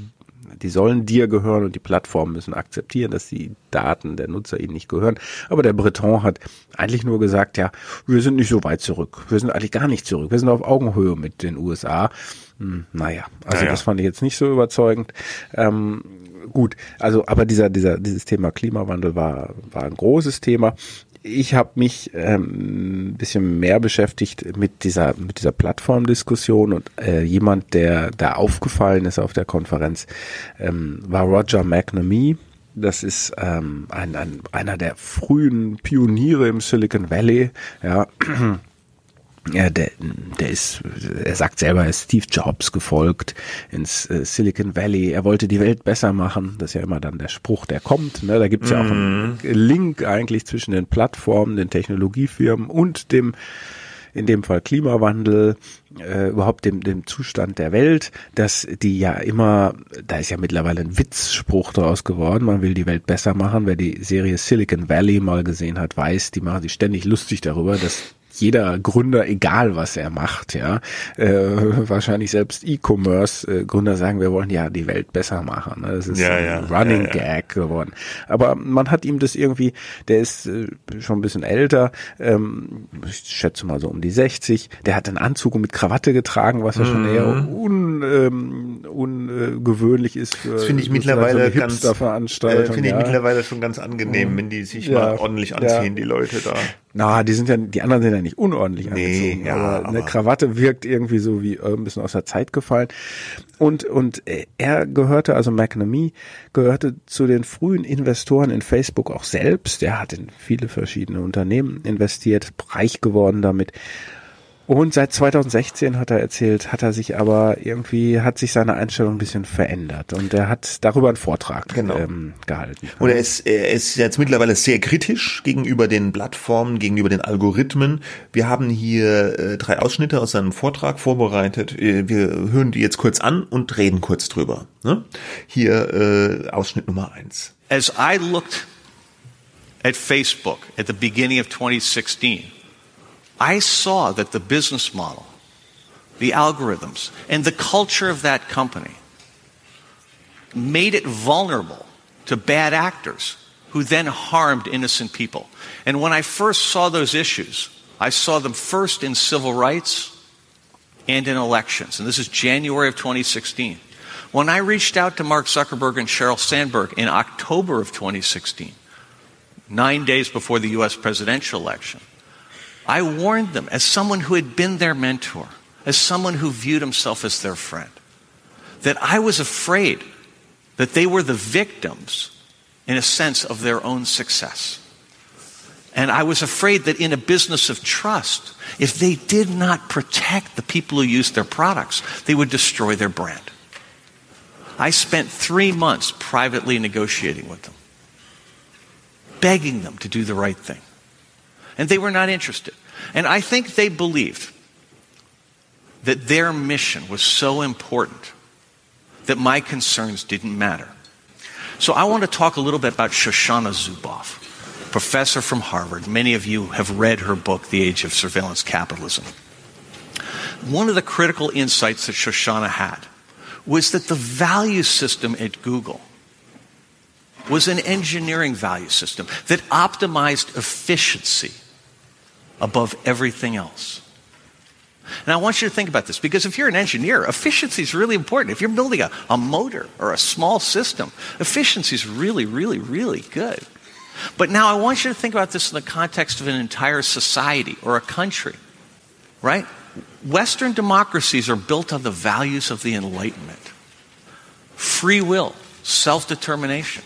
die sollen dir gehören und die Plattformen müssen akzeptieren, dass die Daten der Nutzer ihnen nicht gehören. Aber der Breton hat eigentlich nur gesagt, ja, wir sind nicht so weit zurück. Wir sind eigentlich gar nicht zurück. Wir sind auf Augenhöhe mit den USA. Hm, naja, also Naja. das fand ich jetzt nicht so überzeugend. Ähm, gut, also aber dieser, dieser, dieses Thema Klimawandel war, war ein großes Thema. Ich habe mich ähm, ein bisschen mehr beschäftigt mit dieser mit dieser Plattformdiskussion und äh, jemand, der da aufgefallen ist auf der Konferenz, ähm, war Roger McNamee. Das ist ähm, ein, ein, einer der frühen Pioniere im Silicon Valley. Ja, ja, der, der ist, er sagt selber, er ist Steve Jobs gefolgt ins äh, Silicon Valley. Er wollte die Welt besser machen. Das ist ja immer dann der Spruch, der kommt. Ne? Da gibt's ja auch einen Link eigentlich zwischen den Plattformen, den Technologiefirmen und dem in dem Fall Klimawandel, äh, überhaupt dem, dem Zustand der Welt, dass die ja immer, da ist ja mittlerweile ein Witzspruch daraus geworden, man will die Welt besser machen. Wer die Serie Silicon Valley mal gesehen hat, weiß, die machen sich ständig lustig darüber, dass jeder Gründer, egal was er macht, ja, äh, wahrscheinlich selbst E-Commerce-Gründer sagen, wir wollen ja die Welt besser machen. Ne? Das ist Ja, ein ja, Running ja. Gag geworden. Aber man hat ihm das irgendwie, der ist äh, schon ein bisschen älter, ähm, ich schätze mal so um die 60, der hat einen Anzug mit Krawatte getragen, was ja schon eher un, ähm, ungewöhnlich ist für Das finde ich mittlerweile so ganz, äh, finde ich. Mhm. mittlerweile schon ganz angenehm, wenn die sich mal ordentlich anziehen, die Leute da. Na, die sind ja, die anderen sind ja nicht unordentlich Nee, angezogen, ja, aber eine aber- Krawatte wirkt irgendwie so wie äh, ein bisschen aus der Zeit gefallen. Und, und äh, er gehörte, also McNamee, gehörte zu den frühen Investoren in Facebook auch selbst. Er hat in viele verschiedene Unternehmen investiert, reich geworden damit. Und seit 2016 hat er erzählt, hat er sich aber irgendwie, hat sich seine Einstellung ein bisschen verändert. Und er hat darüber einen Vortrag Genau. ähm, gehalten. Und er ist, er ist jetzt mittlerweile sehr kritisch gegenüber den Plattformen, gegenüber den Algorithmen. Wir haben hier äh, drei Ausschnitte aus seinem Vortrag vorbereitet. Äh, wir hören die jetzt kurz an und reden kurz drüber. Ne? Hier äh, Ausschnitt Nummer eins. As I looked at Facebook at the beginning of 2016, I saw that the business model, the algorithms, and the culture of that company made it vulnerable to bad actors who then harmed innocent people. And when I first saw those issues, I saw them first in civil rights and in elections. And this is January of 2016. When I reached out to Mark Zuckerberg and Sheryl Sandberg in October of 2016, nine days before the US presidential election, I warned them as someone who had been their mentor, as someone who viewed himself as their friend, that I was afraid that they were the victims, in a sense, of their own success. And I was afraid that in a business of trust, if they did not protect the people who used their products, they would destroy their brand. I spent three months privately negotiating with them, begging them to do the right thing. And they were not interested. And I think they believed that their mission was so important that my concerns didn't matter. So I want to talk a little bit about Shoshana Zuboff, professor from Harvard. Many of you have read her book, The Age of Surveillance Capitalism. One of the critical insights that Shoshana had was that the value system at Google was an engineering value system that optimized efficiency above everything else. And I want you to think about this because if you're an engineer, efficiency is really important. If you're building a, a motor or a small system, efficiency is really, really, really good. But now I want you to think about this in the context of an entire society or a country, right? Western democracies are built on the values of the Enlightenment free will, self determination,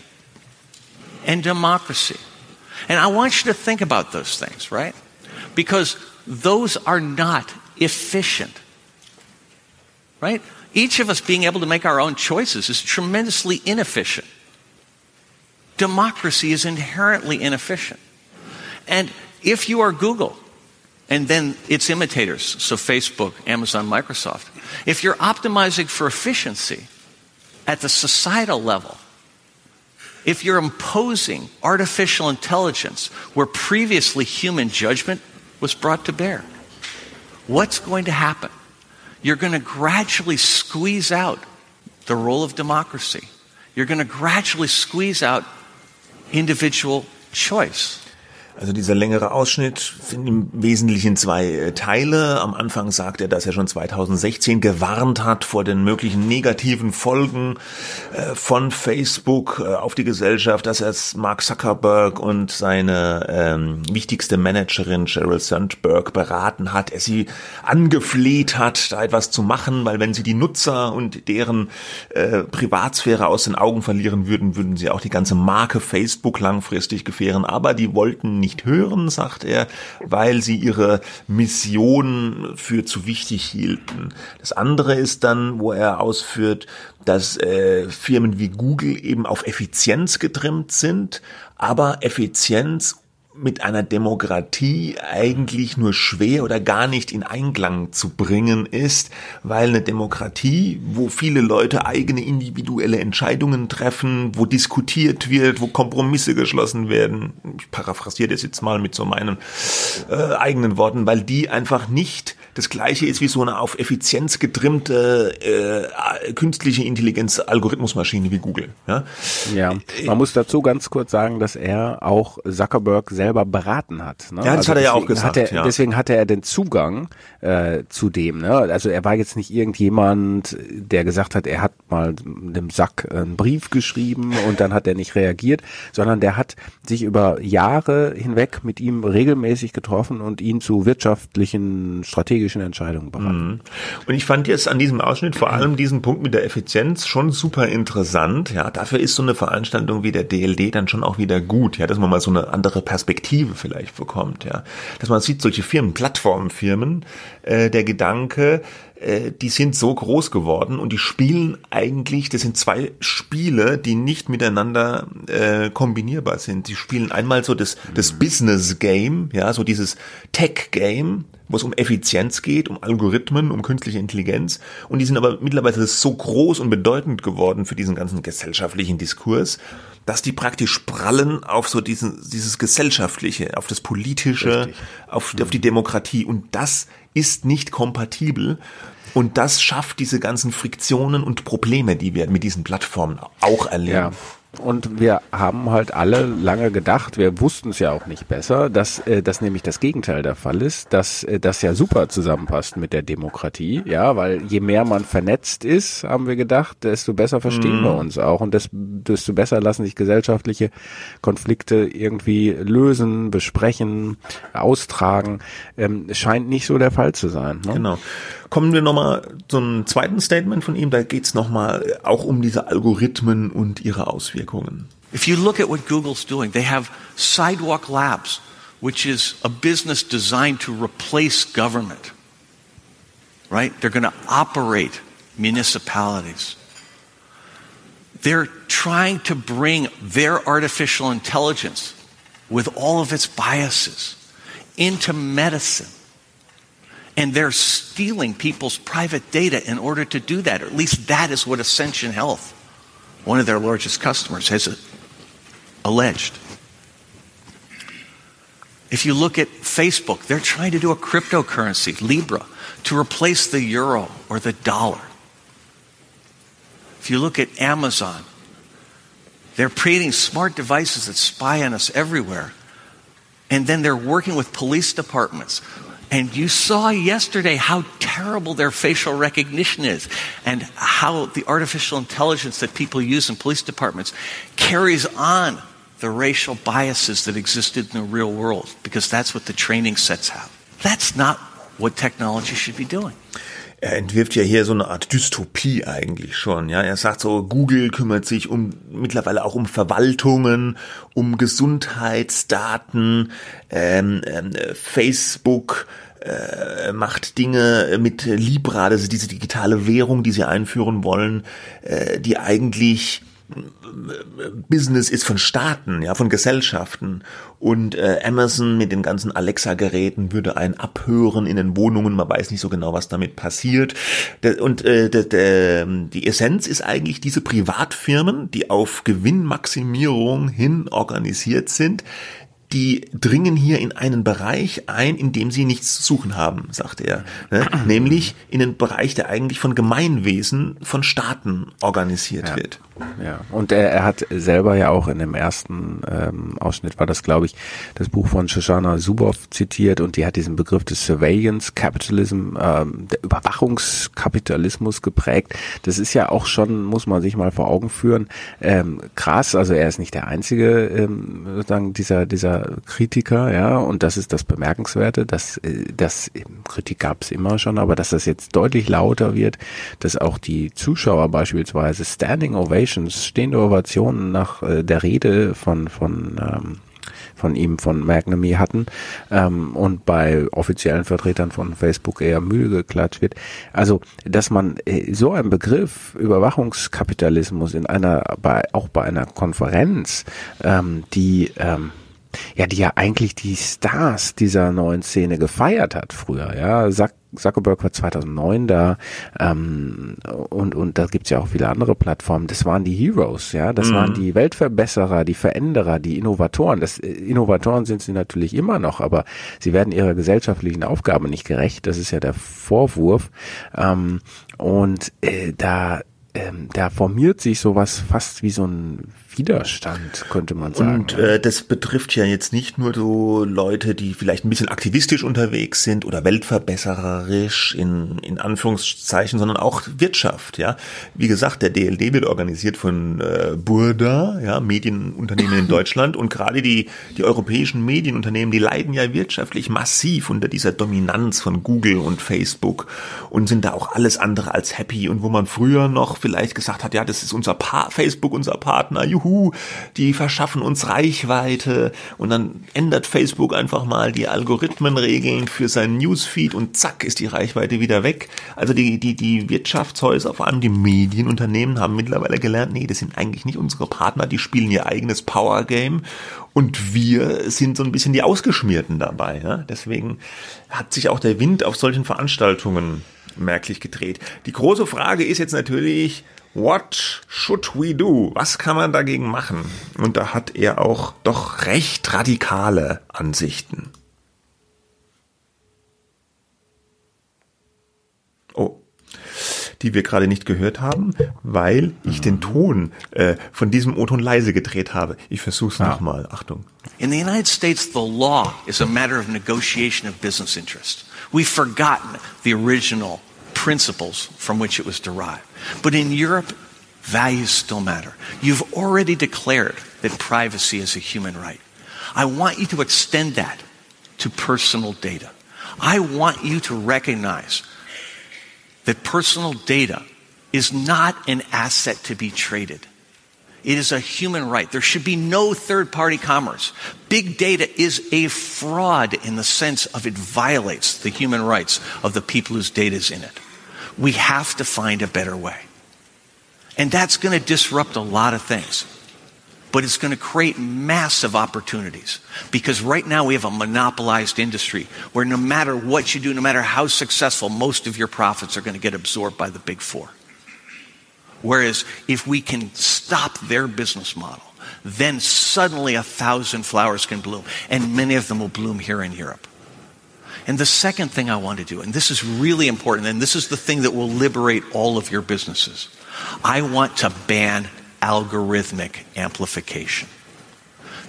and democracy. And I want you to think about those things, right? Because those are not efficient. Right? Each of us being able to make our own choices is tremendously inefficient. Democracy is inherently inefficient. And if you are Google, and then its imitators, so Facebook, Amazon, Microsoft, if you're optimizing for efficiency at the societal level, if you're imposing artificial intelligence where previously human judgment was brought to bear, what's going to happen? You're going to gradually squeeze out the role of democracy. You're going to gradually squeeze out individual choice. Also dieser längere Ausschnitt sind im Wesentlichen zwei äh, Teile. Am Anfang sagt er, dass er schon 2016 gewarnt hat vor den möglichen negativen Folgen äh, von Facebook äh, auf die Gesellschaft, dass er Mark Zuckerberg und seine ähm, wichtigste Managerin Sheryl Sandberg beraten hat, er sie angefleht hat, da etwas zu machen, weil wenn sie die Nutzer und deren äh, Privatsphäre aus den Augen verlieren würden, würden sie auch die ganze Marke Facebook langfristig gefährden. Aber die wollten nicht hören, sagt er, weil sie ihre Mission für zu wichtig hielten. Das andere ist dann, wo er ausführt, dass äh, Firmen wie Google eben auf Effizienz getrimmt sind, aber Effizienz mit einer Demokratie eigentlich nur schwer oder gar nicht in Einklang zu bringen ist, weil eine Demokratie, wo viele Leute eigene individuelle Entscheidungen treffen, wo diskutiert wird, wo Kompromisse geschlossen werden, ich paraphrasiere das jetzt mal mit so meinen äh, eigenen Worten, weil die einfach nicht das gleiche ist wie so eine auf Effizienz getrimmte äh, künstliche Intelligenz Algorithmusmaschine wie Google. Ja? ja, man muss dazu ganz kurz sagen, dass er auch Zuckerberg selber beraten hat. Ne? Ja, das also hat er ja auch gesagt. Er, ja. Deswegen hatte er den Zugang äh, zu dem. Ne? Also er war jetzt nicht irgendjemand, der gesagt hat, er hat mal dem Sack einen Brief geschrieben und dann hat er nicht reagiert, sondern der hat sich über Jahre hinweg mit ihm regelmäßig getroffen und ihn zu wirtschaftlichen, strategischen Entscheidungen beraten. Mhm. Und ich fand jetzt an diesem Ausschnitt vor allem diesen Punkt mit der Effizienz schon super interessant. Ja, dafür ist so eine Veranstaltung wie der DLD dann schon auch wieder gut, ja, dass man mal so eine andere Perspektive vielleicht bekommt, ja. Dass man sieht, solche Firmen, Plattformfirmen, äh, der Gedanke, äh, die sind so groß geworden und die spielen eigentlich, das sind zwei Spiele, die nicht miteinander äh, kombinierbar sind. Sie spielen einmal so das, das Business Game, ja, so dieses Tech Game, wo es um Effizienz geht, um Algorithmen, um künstliche Intelligenz. Und die sind aber mittlerweile so groß und bedeutend geworden für diesen ganzen gesellschaftlichen Diskurs, dass die praktisch prallen auf so diesen, dieses Gesellschaftliche, auf das Politische, auf, auf die Demokratie. Und das ist nicht kompatibel. Und das schafft diese ganzen Friktionen und Probleme, die wir mit diesen Plattformen auch erleben. Ja. Und wir haben halt alle lange gedacht, wir wussten es ja auch nicht besser, dass äh, das nämlich das Gegenteil der Fall ist, dass äh, das ja super zusammenpasst mit der Demokratie, ja, weil je mehr man vernetzt ist, haben wir gedacht, desto besser verstehen mm. wir uns auch und desto besser lassen sich gesellschaftliche Konflikte irgendwie lösen, besprechen, austragen. Ähm, scheint nicht so der Fall zu sein. Ne? Genau. Kommen wir nochmal zu einem zweiten Statement von ihm, da geht's nochmal auch um diese Algorithmen und ihre Auswirkungen. If you look at what Google's doing, they have Sidewalk Labs, which is a business designed to replace government. Right? They're going to operate municipalities. They're trying to bring their artificial intelligence with all of its biases into medicine And they're stealing people's private data in order to do that. Or at least that is what Ascension Health, one of their largest customers, has alleged. If you look at Facebook, they're trying to do a cryptocurrency, Libra, to replace the euro or the dollar. If you look at Amazon, they're creating smart devices that spy on us everywhere. And then they're working with police departments. And you saw yesterday how terrible their facial recognition is and how the artificial intelligence that people use in police departments carries on the racial biases that existed in the real world because that's what the training sets have. That's not what technology should be doing. Er entwirft ja hier so eine Art Dystopie eigentlich schon. Ja, er sagt so, Google kümmert sich um mittlerweile auch um Verwaltungen, um Gesundheitsdaten, ähm, ähm, Facebook äh, macht Dinge mit Libra, das ist diese digitale Währung, die sie einführen wollen, äh, die eigentlich Business ist von Staaten, ja, von Gesellschaften. Und äh, Amazon mit den ganzen Alexa-Geräten würde einen abhören in den Wohnungen. Man weiß nicht so genau, was damit passiert. Und äh, die Essenz ist eigentlich diese Privatfirmen, die auf Gewinnmaximierung hin organisiert sind, die dringen hier in einen Bereich ein, in dem sie nichts zu suchen haben, sagt er. Ne? *clears throat* Nämlich in den Bereich, der eigentlich von Gemeinwesen, von Staaten organisiert ja. wird. Ja, und er, er hat selber ja auch in dem ersten ähm, Ausschnitt war das, glaube ich, das Buch von Shoshana Zuboff zitiert und die hat diesen Begriff des Surveillance Capitalism, ähm, der Überwachungskapitalismus geprägt. Das ist ja auch schon, muss man sich mal vor Augen führen, ähm, krass. Also er ist nicht der einzige ähm, sozusagen dieser dieser Kritiker, ja, und das ist das Bemerkenswerte, dass äh, das Kritik gab es immer schon, aber dass das jetzt deutlich lauter wird, dass auch die Zuschauer beispielsweise Standing Ovations, stehende Ovationen nach äh, der Rede von von ähm, von ihm, von McNamee hatten ähm, und bei offiziellen Vertretern von Facebook eher Mühe geklatscht wird. Also, dass man äh, so einen Begriff Überwachungskapitalismus in einer, bei, auch bei einer Konferenz, ähm, die ähm, ja, die ja eigentlich die Stars dieser neuen Szene gefeiert hat früher, ja. Zack, Zuckerberg war 2009 da ähm, und und da gibt's ja auch viele andere Plattformen. Das waren die Heroes, ja, das mhm. waren die Weltverbesserer, die Veränderer, die Innovatoren. Das äh, Innovatoren sind sie natürlich immer noch, aber sie werden ihrer gesellschaftlichen Aufgabe nicht gerecht. Das ist ja der Vorwurf. Ähm, und äh, da ähm, da formiert sich sowas fast wie so ein Widerstand, könnte man sagen. Und äh, das betrifft ja jetzt nicht nur so Leute, die vielleicht ein bisschen aktivistisch unterwegs sind oder weltverbessererisch in, in Anführungszeichen, sondern auch Wirtschaft. Ja, Wie gesagt, der DLD wird organisiert von äh, Burda, ja, Medienunternehmen in *laughs* Deutschland und gerade die, die europäischen Medienunternehmen, die leiden ja wirtschaftlich massiv unter dieser Dominanz von Google und Facebook und sind da auch alles andere als happy und wo man früher noch vielleicht gesagt hat, ja, das ist unser pa Facebook, unser Partner, juhu, juhu, die verschaffen uns Reichweite und dann ändert Facebook einfach mal die Algorithmenregeln für seinen Newsfeed und zack ist die Reichweite wieder weg. Also die, die, die Wirtschaftshäuser, vor allem die Medienunternehmen haben mittlerweile gelernt, nee, das sind eigentlich nicht unsere Partner, die spielen ihr eigenes Power Game und wir sind so ein bisschen die Ausgeschmierten dabei. Ja? Deswegen hat sich auch der Wind auf solchen Veranstaltungen merklich gedreht. Die große Frage ist jetzt natürlich, What should we do? Was kann man dagegen machen? Und da hat er auch doch recht radikale Ansichten. Oh, die wir gerade nicht gehört haben, weil ich den Ton äh, von diesem O-Ton leise gedreht habe. Ich versuch's ja. nochmal. Achtung. In the United States, the law is a matter of negotiation of business interest. We've forgotten the original principles from which it was derived. But in Europe, values still matter. You've already declared that privacy is a human right. I want you to extend that to personal data. I want you to recognize that personal data is not an asset to be traded. It is a human right. There should be no third party commerce. Big data is a fraud in the sense of it violates the human rights of the people whose data is in it. We have to find a better way. And that's going to disrupt a lot of things. but it's going to create massive opportunities. Because right now we have a monopolized industry where no matter what you do, no matter how successful, most of your profits are going to get absorbed by the big four. Whereas if we can stop their business model, then suddenly a thousand flowers can bloom, and many of them will bloom here in Europe. And the second thing I want to do, and this is really important, and this is the thing that will liberate all of your businesses, I want to ban algorithmic amplification.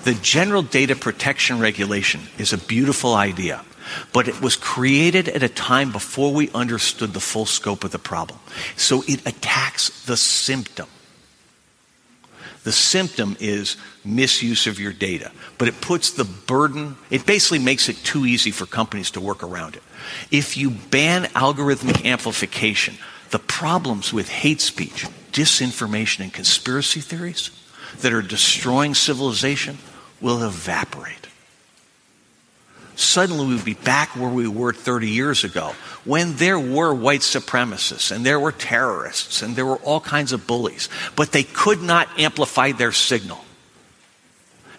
The General Data Protection Regulation is a beautiful idea, but it was created at a time before we understood the full scope of the problem. So it attacks the symptom. The symptom is misuse of your data, but it puts the burden, it basically makes it too easy for companies to work around it. If you ban algorithmic amplification, the problems with hate speech, disinformation, and conspiracy theories that are destroying civilization will evaporate. Suddenly, we'd be back where we were 30 years ago when there were white supremacists and there were terrorists and there were all kinds of bullies, but they could not amplify their signal.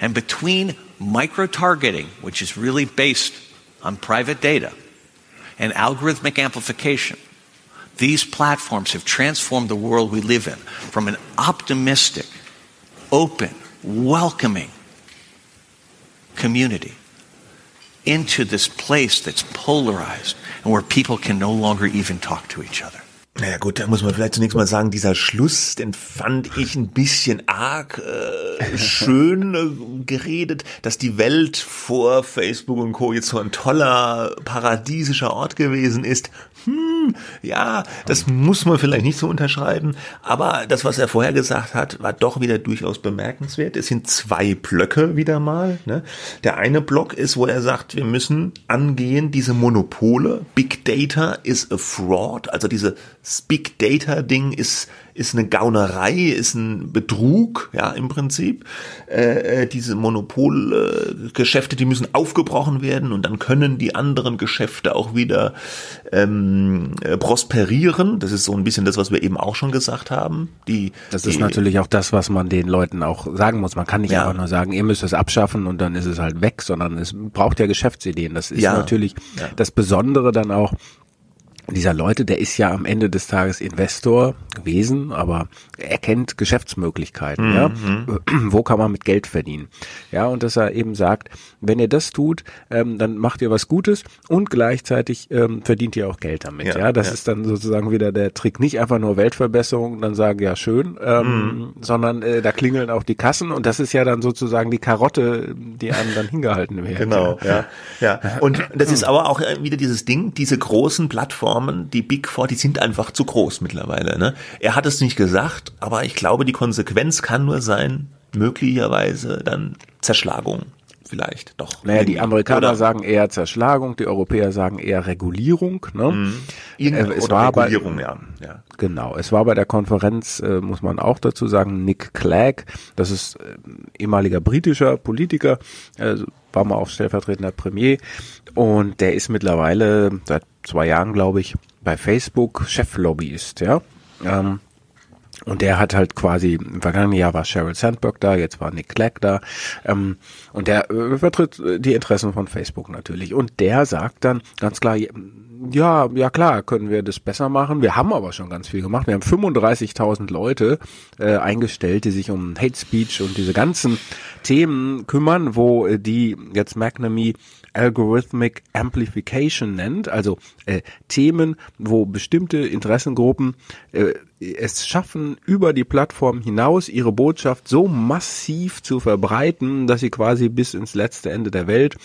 And between micro targeting, which is really based on private data, and algorithmic amplification, these platforms have transformed the world we live in from an optimistic, open, welcoming community into this place that's polarized and where people can no longer even talk to each other. Naja gut, da muss man vielleicht zunächst mal sagen, dieser Schluss, den fand ich ein bisschen arg äh, schön äh, geredet, dass die Welt vor Facebook und Co. jetzt so ein toller, paradiesischer Ort gewesen ist. Hm, ja, das muss man vielleicht nicht so unterschreiben, aber das, was er vorher gesagt hat, war doch wieder durchaus bemerkenswert. Es sind zwei Blöcke wieder mal. Ne? Der eine Block ist, wo er sagt, wir müssen angehen, diese Monopole. Big Data is a fraud, also diese Big Data Ding ist ist eine Gaunerei, ist ein Betrug, ja im Prinzip. Äh, äh diese Monopolgeschäfte, äh, die müssen aufgebrochen werden und dann können die anderen Geschäfte auch wieder ähm, äh, prosperieren. Das ist so ein bisschen das, was wir eben auch schon gesagt haben. Die, das die, ist natürlich auch das, was man den Leuten auch sagen muss. Man kann nicht ja. einfach nur sagen, ihr müsst es abschaffen und dann ist es halt weg, sondern es braucht ja Geschäftsideen. Das ist ja. natürlich ja. das Besondere dann auch dieser Leute, der ist ja am Ende des Tages Investor gewesen, aber er kennt Geschäftsmöglichkeiten. Mhm. Ja? Wo kann man mit Geld verdienen? Ja, und dass er eben sagt, wenn ihr das tut, ähm, dann macht ihr was Gutes und gleichzeitig ähm, verdient ihr auch Geld damit. Ja, ja? das ja. ist dann sozusagen wieder der Trick. Nicht einfach nur Weltverbesserung, dann sagen ja schön, ähm, mhm. sondern äh, da klingeln auch die Kassen und das ist ja dann sozusagen die Karotte, die einem dann hingehalten wird. Genau, ja, ja. Und *clears throat* das ist aber auch wieder dieses Ding, diese großen Plattformen Plattformen, die Big Four, die sind einfach zu groß mittlerweile. Ne? Er hat es nicht gesagt, aber ich glaube, die Konsequenz kann nur sein, möglicherweise dann Zerschlagung vielleicht doch. Naja, die Amerikaner oder? sagen eher Zerschlagung, die Europäer sagen eher Regulierung. Ne? Mhm. Äh, es war Regulierung, bei, ja. ja. Genau, es war bei der Konferenz, äh, muss man auch dazu sagen, Nick Clegg, das ist äh, ehemaliger britischer Politiker, äh, war mal auch stellvertretender Premier und der ist mittlerweile seit zwei Jahren, glaube ich, bei Facebook Cheflobbyist, ja. Ähm, und der hat halt quasi, im vergangenen Jahr war Sheryl Sandberg da, jetzt war Nick Clegg da. Ähm, und der äh, vertritt die Interessen von Facebook natürlich. Und der sagt dann ganz klar, ja, ja klar, können wir das besser machen. Wir haben aber schon ganz viel gemacht. Wir haben 35.000 Leute äh, eingestellt, die sich um Hate Speech und diese ganzen Themen kümmern, wo äh, die jetzt McNamee Algorithmic Amplification nennt, also äh, Themen, wo bestimmte Interessengruppen äh, es schaffen, über die Plattform hinaus ihre Botschaft so massiv zu verbreiten, dass sie quasi bis ins letzte Ende der Welt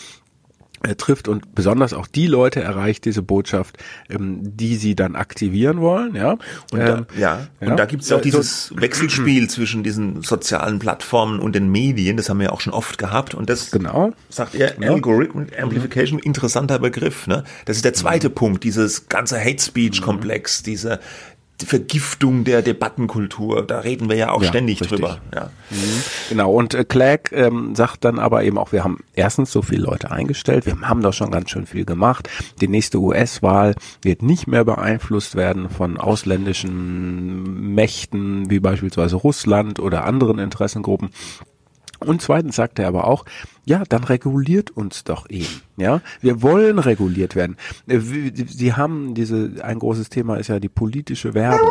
äh, trifft und besonders auch die Leute erreicht diese Botschaft, ähm, die sie dann aktivieren wollen, ja. Und da, ähm, ja. ja. und da gibt es ja auch dieses so, Wechselspiel zwischen diesen sozialen Plattformen und den Medien, das haben wir ja auch schon oft gehabt und das genau. sagt er ja. Algorithm Amplification, interessanter Begriff, ne? Das ist der zweite mhm. Punkt, dieses ganze Hate Speech Komplex, mhm. diese die Vergiftung der Debattenkultur, da reden wir ja auch ja, ständig richtig. drüber. Ja. Mhm. Genau, und äh, Clegg ähm, sagt dann aber eben auch, wir haben erstens so viele Leute eingestellt, wir haben doch schon ganz schön viel gemacht. Die nächste US-Wahl wird nicht mehr beeinflusst werden von ausländischen Mächten wie beispielsweise Russland oder anderen Interessengruppen. Und zweitens sagt er aber auch, ja, dann reguliert uns doch eben. Ja, wir wollen reguliert werden. Äh, Sie haben diese, ein großes Thema ist ja die politische Werbung.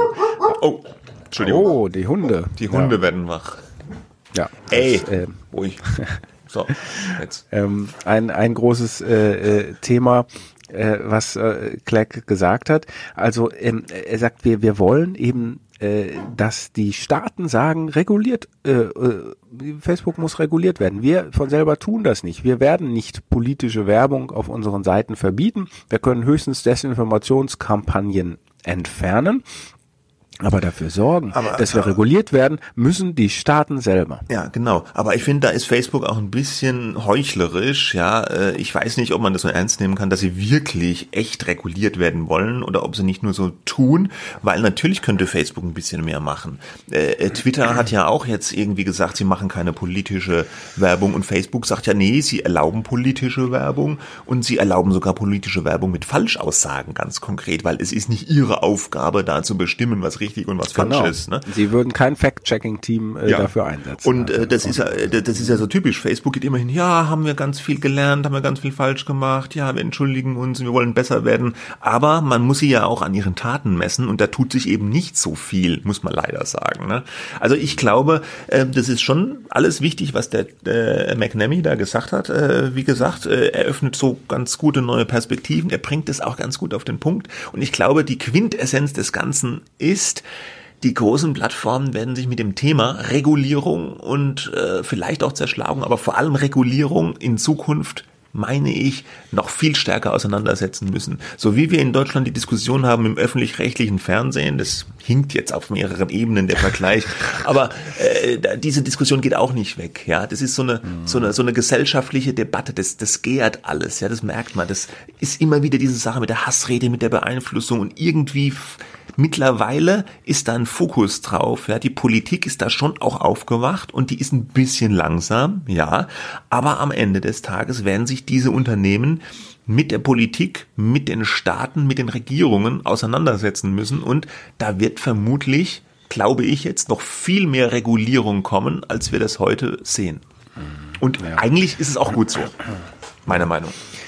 Oh, Entschuldigung. Oh, die Hunde. Die Hunde werden wach. Ja. Ey, Das, äh, ruhig. So, jetzt. *laughs* ähm, ein, ein großes äh, äh, Thema, äh, was äh, Clegg gesagt hat. Also ähm, er sagt, wir, wir wollen eben, dass die Staaten sagen, reguliert, äh, äh, Facebook muss reguliert werden. Wir von selber tun das nicht. Wir werden nicht politische Werbung auf unseren Seiten verbieten. Wir können höchstens Desinformationskampagnen entfernen. Aber dafür sorgen, Aber- dass wir reguliert werden, müssen die Staaten selber. Ja, genau. Aber ich finde, da ist Facebook auch ein bisschen heuchlerisch. Ja, Äh, ich weiß nicht, ob man das so ernst nehmen kann, dass sie wirklich echt reguliert werden wollen oder ob sie nicht nur so tun, weil natürlich könnte Facebook ein bisschen mehr machen. Äh, äh, Twitter hat ja auch jetzt irgendwie gesagt, sie machen keine politische Werbung und Facebook sagt ja, nee, sie erlauben politische Werbung und sie erlauben sogar politische Werbung mit Falschaussagen ganz konkret, weil es ist nicht ihre Aufgabe, da zu bestimmen, was richtig und was falsch ist. Ne? Sie würden kein Fact-Checking-Team äh, Ja. dafür einsetzen. Und äh, das ist ja, äh, das ist ja so typisch. Facebook geht immerhin, ja, haben wir ganz viel gelernt, haben wir ganz viel falsch gemacht, ja, wir entschuldigen uns, wir wollen besser werden. Aber man muss sie ja auch an ihren Taten messen und da tut sich eben nicht so viel, muss man leider sagen. Ne? Also ich glaube, äh, das ist schon alles wichtig, was der äh, McNamee da gesagt hat. Äh, wie gesagt, äh, er öffnet so ganz gute neue Perspektiven, er bringt es auch ganz gut auf den Punkt. Und ich glaube, die Quintessenz des Ganzen ist, die großen Plattformen werden sich mit dem Thema Regulierung und äh, vielleicht auch Zerschlagung, aber vor allem Regulierung in Zukunft meine ich, noch viel stärker auseinandersetzen müssen. So wie wir in Deutschland die Diskussion haben im öffentlich-rechtlichen Fernsehen, das hinkt jetzt auf mehreren Ebenen der Vergleich, *laughs* aber äh, diese Diskussion geht auch nicht weg. Ja, das ist so eine so eine so eine gesellschaftliche Debatte. Das das gärt alles. Ja, das merkt man. Das ist immer wieder diese Sache mit der Hassrede, mit der Beeinflussung und irgendwie Mittlerweile ist da ein Fokus drauf, ja, die Politik ist da schon auch aufgewacht und die ist ein bisschen langsam, ja, aber am Ende des Tages werden sich diese Unternehmen mit der Politik, mit den Staaten, mit den Regierungen auseinandersetzen müssen und da wird vermutlich, glaube ich jetzt, noch viel mehr Regulierung kommen, als wir das heute sehen. Und eigentlich ist es auch gut so, meiner Meinung. ja.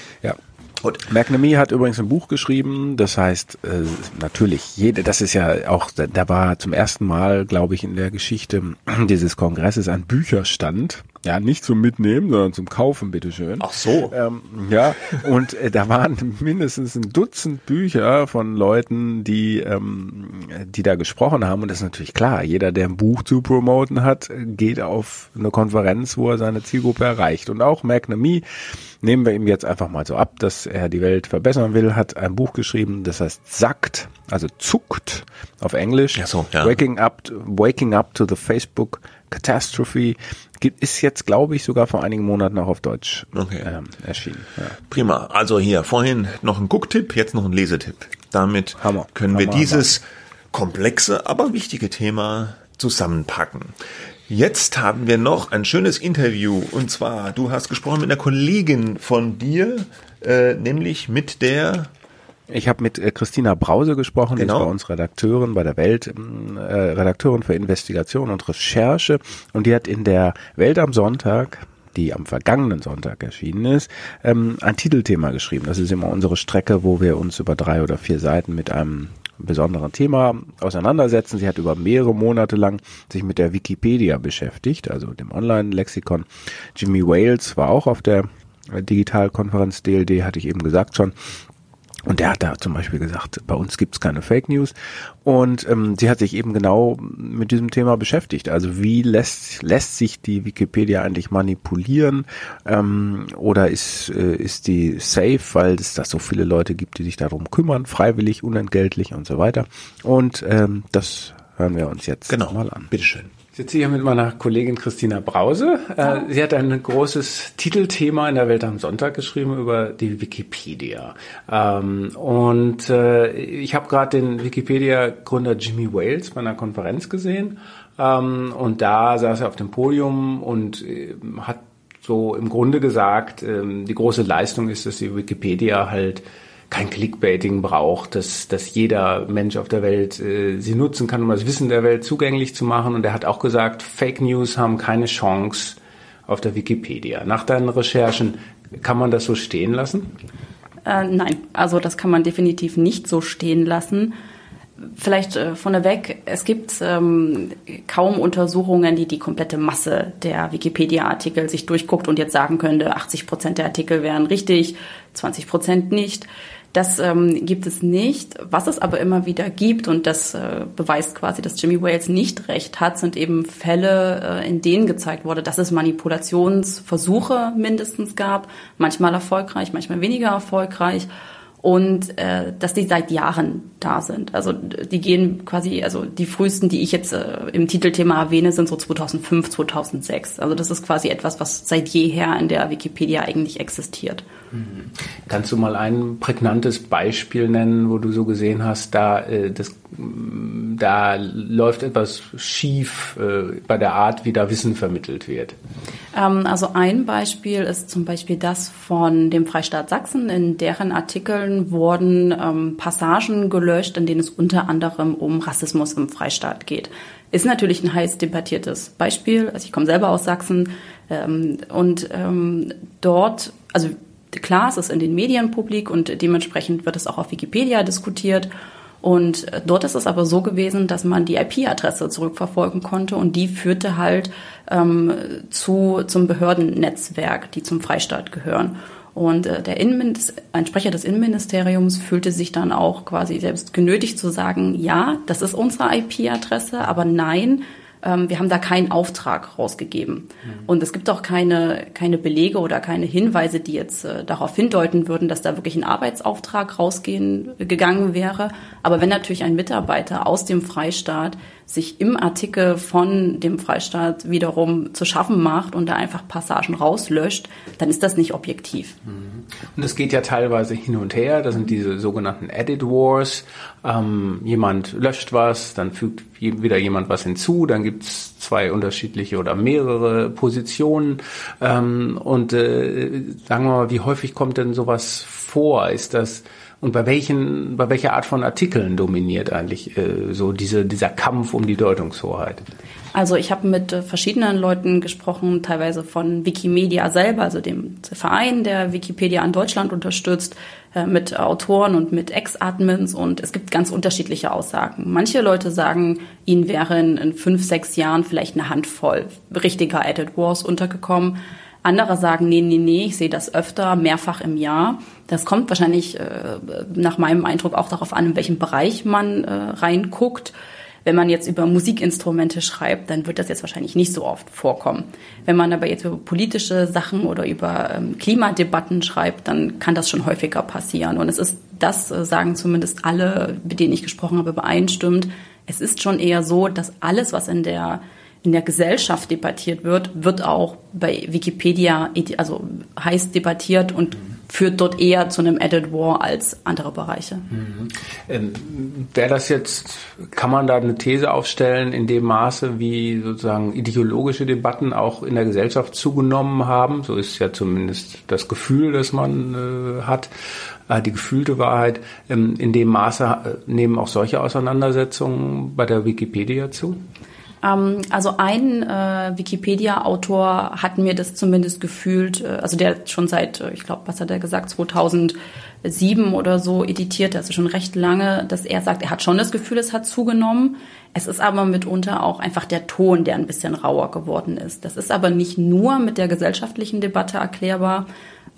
Gut. McNamee hat übrigens ein Buch geschrieben, das heißt äh, natürlich, jede, das ist ja auch, da war zum ersten Mal, glaube ich, in der Geschichte dieses Kongresses ein Bücherstand. Ja, nicht zum Mitnehmen, sondern zum Kaufen, bitteschön. Ach so. Ähm, ja, und äh, da waren *laughs* mindestens ein Dutzend Bücher von Leuten, die, ähm, die da gesprochen haben. Und das ist natürlich klar, jeder, der ein Buch zu promoten hat, geht auf eine Konferenz, wo er seine Zielgruppe erreicht. Und auch McNamee, nehmen wir ihm jetzt einfach mal so ab, dass er die Welt verbessern will, hat ein Buch geschrieben, das heißt Sackt, also zuckt auf Englisch. Ach so, ja. Waking up, waking up to the Facebook Catastrophe ist jetzt, glaube ich, sogar vor einigen Monaten auch auf Deutsch Okay. ähm, erschienen. Ja. Prima. Also hier vorhin noch ein Gucktipp, jetzt noch ein Lesetipp. Damit Hammer. können wir Hammer, dieses komplexe, aber wichtige Thema zusammenpacken. Jetzt haben wir noch ein schönes Interview und zwar, du hast gesprochen mit einer Kollegin von dir, äh, nämlich mit der Ich habe mit äh, Christina Brause gesprochen, die Genau. ist bei uns Redakteurin bei der Welt, ähm, äh, Redakteurin für Investigation und Recherche und die hat in der Welt am Sonntag die am vergangenen Sonntag erschienen ist, ähm, ein Titelthema geschrieben. Das ist immer unsere Strecke, wo wir uns über drei oder vier Seiten mit einem besonderen Thema auseinandersetzen. Sie hat über mehrere Monate lang sich mit der Wikipedia beschäftigt, also dem Online-Lexikon. Jimmy Wales war auch auf der äh, Digitalkonferenz DLD, hatte ich eben gesagt schon. Und der hat da zum Beispiel gesagt, bei uns gibt's keine Fake News. Und ähm, sie hat sich eben genau mit diesem Thema beschäftigt. Also wie lässt, lässt sich die Wikipedia eigentlich manipulieren? Ähm, oder ist, äh, ist die safe, weil es da so viele Leute gibt, die sich darum kümmern, freiwillig, unentgeltlich und so weiter. Und ähm, das hören wir uns jetzt genau, mal an. bitteschön. Ich sitze hier mit meiner Kollegin Christina Brause. Äh, sie hat ein großes Titelthema in der Welt am Sonntag geschrieben über die Wikipedia. Ähm, und äh, ich habe gerade den Wikipedia-Gründer Jimmy Wales bei einer Konferenz gesehen. Ähm, und da saß er auf dem Podium und äh, hat so im Grunde gesagt, ähm, die große Leistung ist, dass die Wikipedia halt kein Clickbaiting braucht, dass, dass jeder Mensch auf der Welt äh, sie nutzen kann, um das Wissen der Welt zugänglich zu machen. Und er hat auch gesagt, Fake News haben keine Chance auf der Wikipedia. Nach deinen Recherchen kann man das so stehen lassen? Äh, nein, also das kann man definitiv nicht so stehen lassen. Vielleicht äh, vorneweg, es gibt ähm, kaum Untersuchungen, die die komplette Masse der Wikipedia-Artikel sich durchguckt und jetzt sagen könnte, 80 Prozent der Artikel wären richtig, 20 Prozent nicht. Das ähm, gibt es nicht. Was es aber immer wieder gibt, und das äh, beweist quasi, dass Jimmy Wales nicht recht hat, sind eben Fälle, äh, in denen gezeigt wurde, dass es Manipulationsversuche mindestens gab, manchmal erfolgreich, manchmal weniger erfolgreich und äh, dass die seit Jahren da sind. Also die gehen quasi, also die frühesten, die ich jetzt äh, im Titelthema erwähne, sind so 2005, 2006. Also das ist quasi etwas, was seit jeher in der Wikipedia eigentlich existiert. Mhm. Kannst du mal ein prägnantes Beispiel nennen, wo du so gesehen hast, da, äh, das, da läuft etwas schief äh, bei der Art, wie da Wissen vermittelt wird? Ähm, also ein Beispiel ist zum Beispiel das von dem Freistaat Sachsen. In deren Artikeln wurden ähm, Passagen gelöscht, in denen es unter anderem um Rassismus im Freistaat geht. Ist natürlich ein heiß debattiertes Beispiel. Also ich komme selber aus Sachsen ähm, und ähm, dort, also klar, es ist in den Medien publik und dementsprechend wird es auch auf Wikipedia diskutiert. Und dort ist es aber so gewesen, dass man die IP-Adresse zurückverfolgen konnte und die führte halt ähm, zu, zum Behördennetzwerk, die zum Freistaat gehören. Und äh, der Innenminister, ein Sprecher des Innenministeriums fühlte sich dann auch quasi selbst genötigt zu sagen, ja, das ist unsere IP-Adresse, aber nein, wir haben da keinen Auftrag rausgegeben. Mhm. Und es gibt auch keine, keine Belege oder keine Hinweise, die jetzt äh, darauf hindeuten würden, dass da wirklich ein Arbeitsauftrag rausgehen gegangen wäre. Aber wenn natürlich ein Mitarbeiter aus dem Freistaat sich im Artikel von dem Freistaat wiederum zu schaffen macht und da einfach Passagen rauslöscht, dann ist das nicht objektiv. Und es geht ja teilweise hin und her. Das sind diese sogenannten Edit Wars. Ähm, jemand löscht was, dann fügt wieder jemand was hinzu, dann gibt's zwei unterschiedliche oder mehrere Positionen. Ähm, und äh, sagen wir mal, wie häufig kommt denn sowas vor? Ist das und bei welchen, bei welcher Art von Artikeln dominiert eigentlich äh, so diese, dieser Kampf um die Deutungshoheit? Also ich habe mit äh, verschiedenen Leuten gesprochen, teilweise von Wikimedia selber, also dem Verein, der Wikipedia an Deutschland unterstützt, äh, mit Autoren und mit Ex-Admins und es gibt ganz unterschiedliche Aussagen. Manche Leute sagen, ihnen wären in fünf, sechs Jahren vielleicht eine Handvoll richtiger Edit Wars untergekommen. Andere sagen, nee, nee, nee, ich sehe das öfter, mehrfach im Jahr. Das kommt wahrscheinlich äh, nach meinem Eindruck auch darauf an, in welchem Bereich man äh, reinguckt. Wenn man jetzt über Musikinstrumente schreibt, dann wird das jetzt wahrscheinlich nicht so oft vorkommen. Wenn man aber jetzt über politische Sachen oder über ähm, Klimadebatten schreibt, dann kann das schon häufiger passieren. Und es ist, das äh, sagen zumindest alle, mit denen ich gesprochen habe, übereinstimmt. Es ist schon eher so, dass alles, was in der in der Gesellschaft debattiert wird, wird auch bei Wikipedia also heiß debattiert und führt dort eher zu einem Edit War als andere Bereiche. Mhm. Ähm, Wäre das jetzt, kann man da eine These aufstellen, in dem Maße, wie sozusagen ideologische Debatten auch in der Gesellschaft zugenommen haben? So ist ja zumindest das Gefühl, das man äh, hat, äh, die gefühlte Wahrheit. Ähm, in dem Maße äh, nehmen auch solche Auseinandersetzungen bei der Wikipedia zu? Ähm, also ein äh, Wikipedia-Autor hat mir das zumindest gefühlt, äh, also der schon seit, äh, ich glaube, was hat er gesagt, 2007 oder so editiert, also schon recht lange, dass er sagt, er hat schon das Gefühl, es hat zugenommen. Es ist aber mitunter auch einfach der Ton, der ein bisschen rauer geworden ist. Das ist aber nicht nur mit der gesellschaftlichen Debatte erklärbar.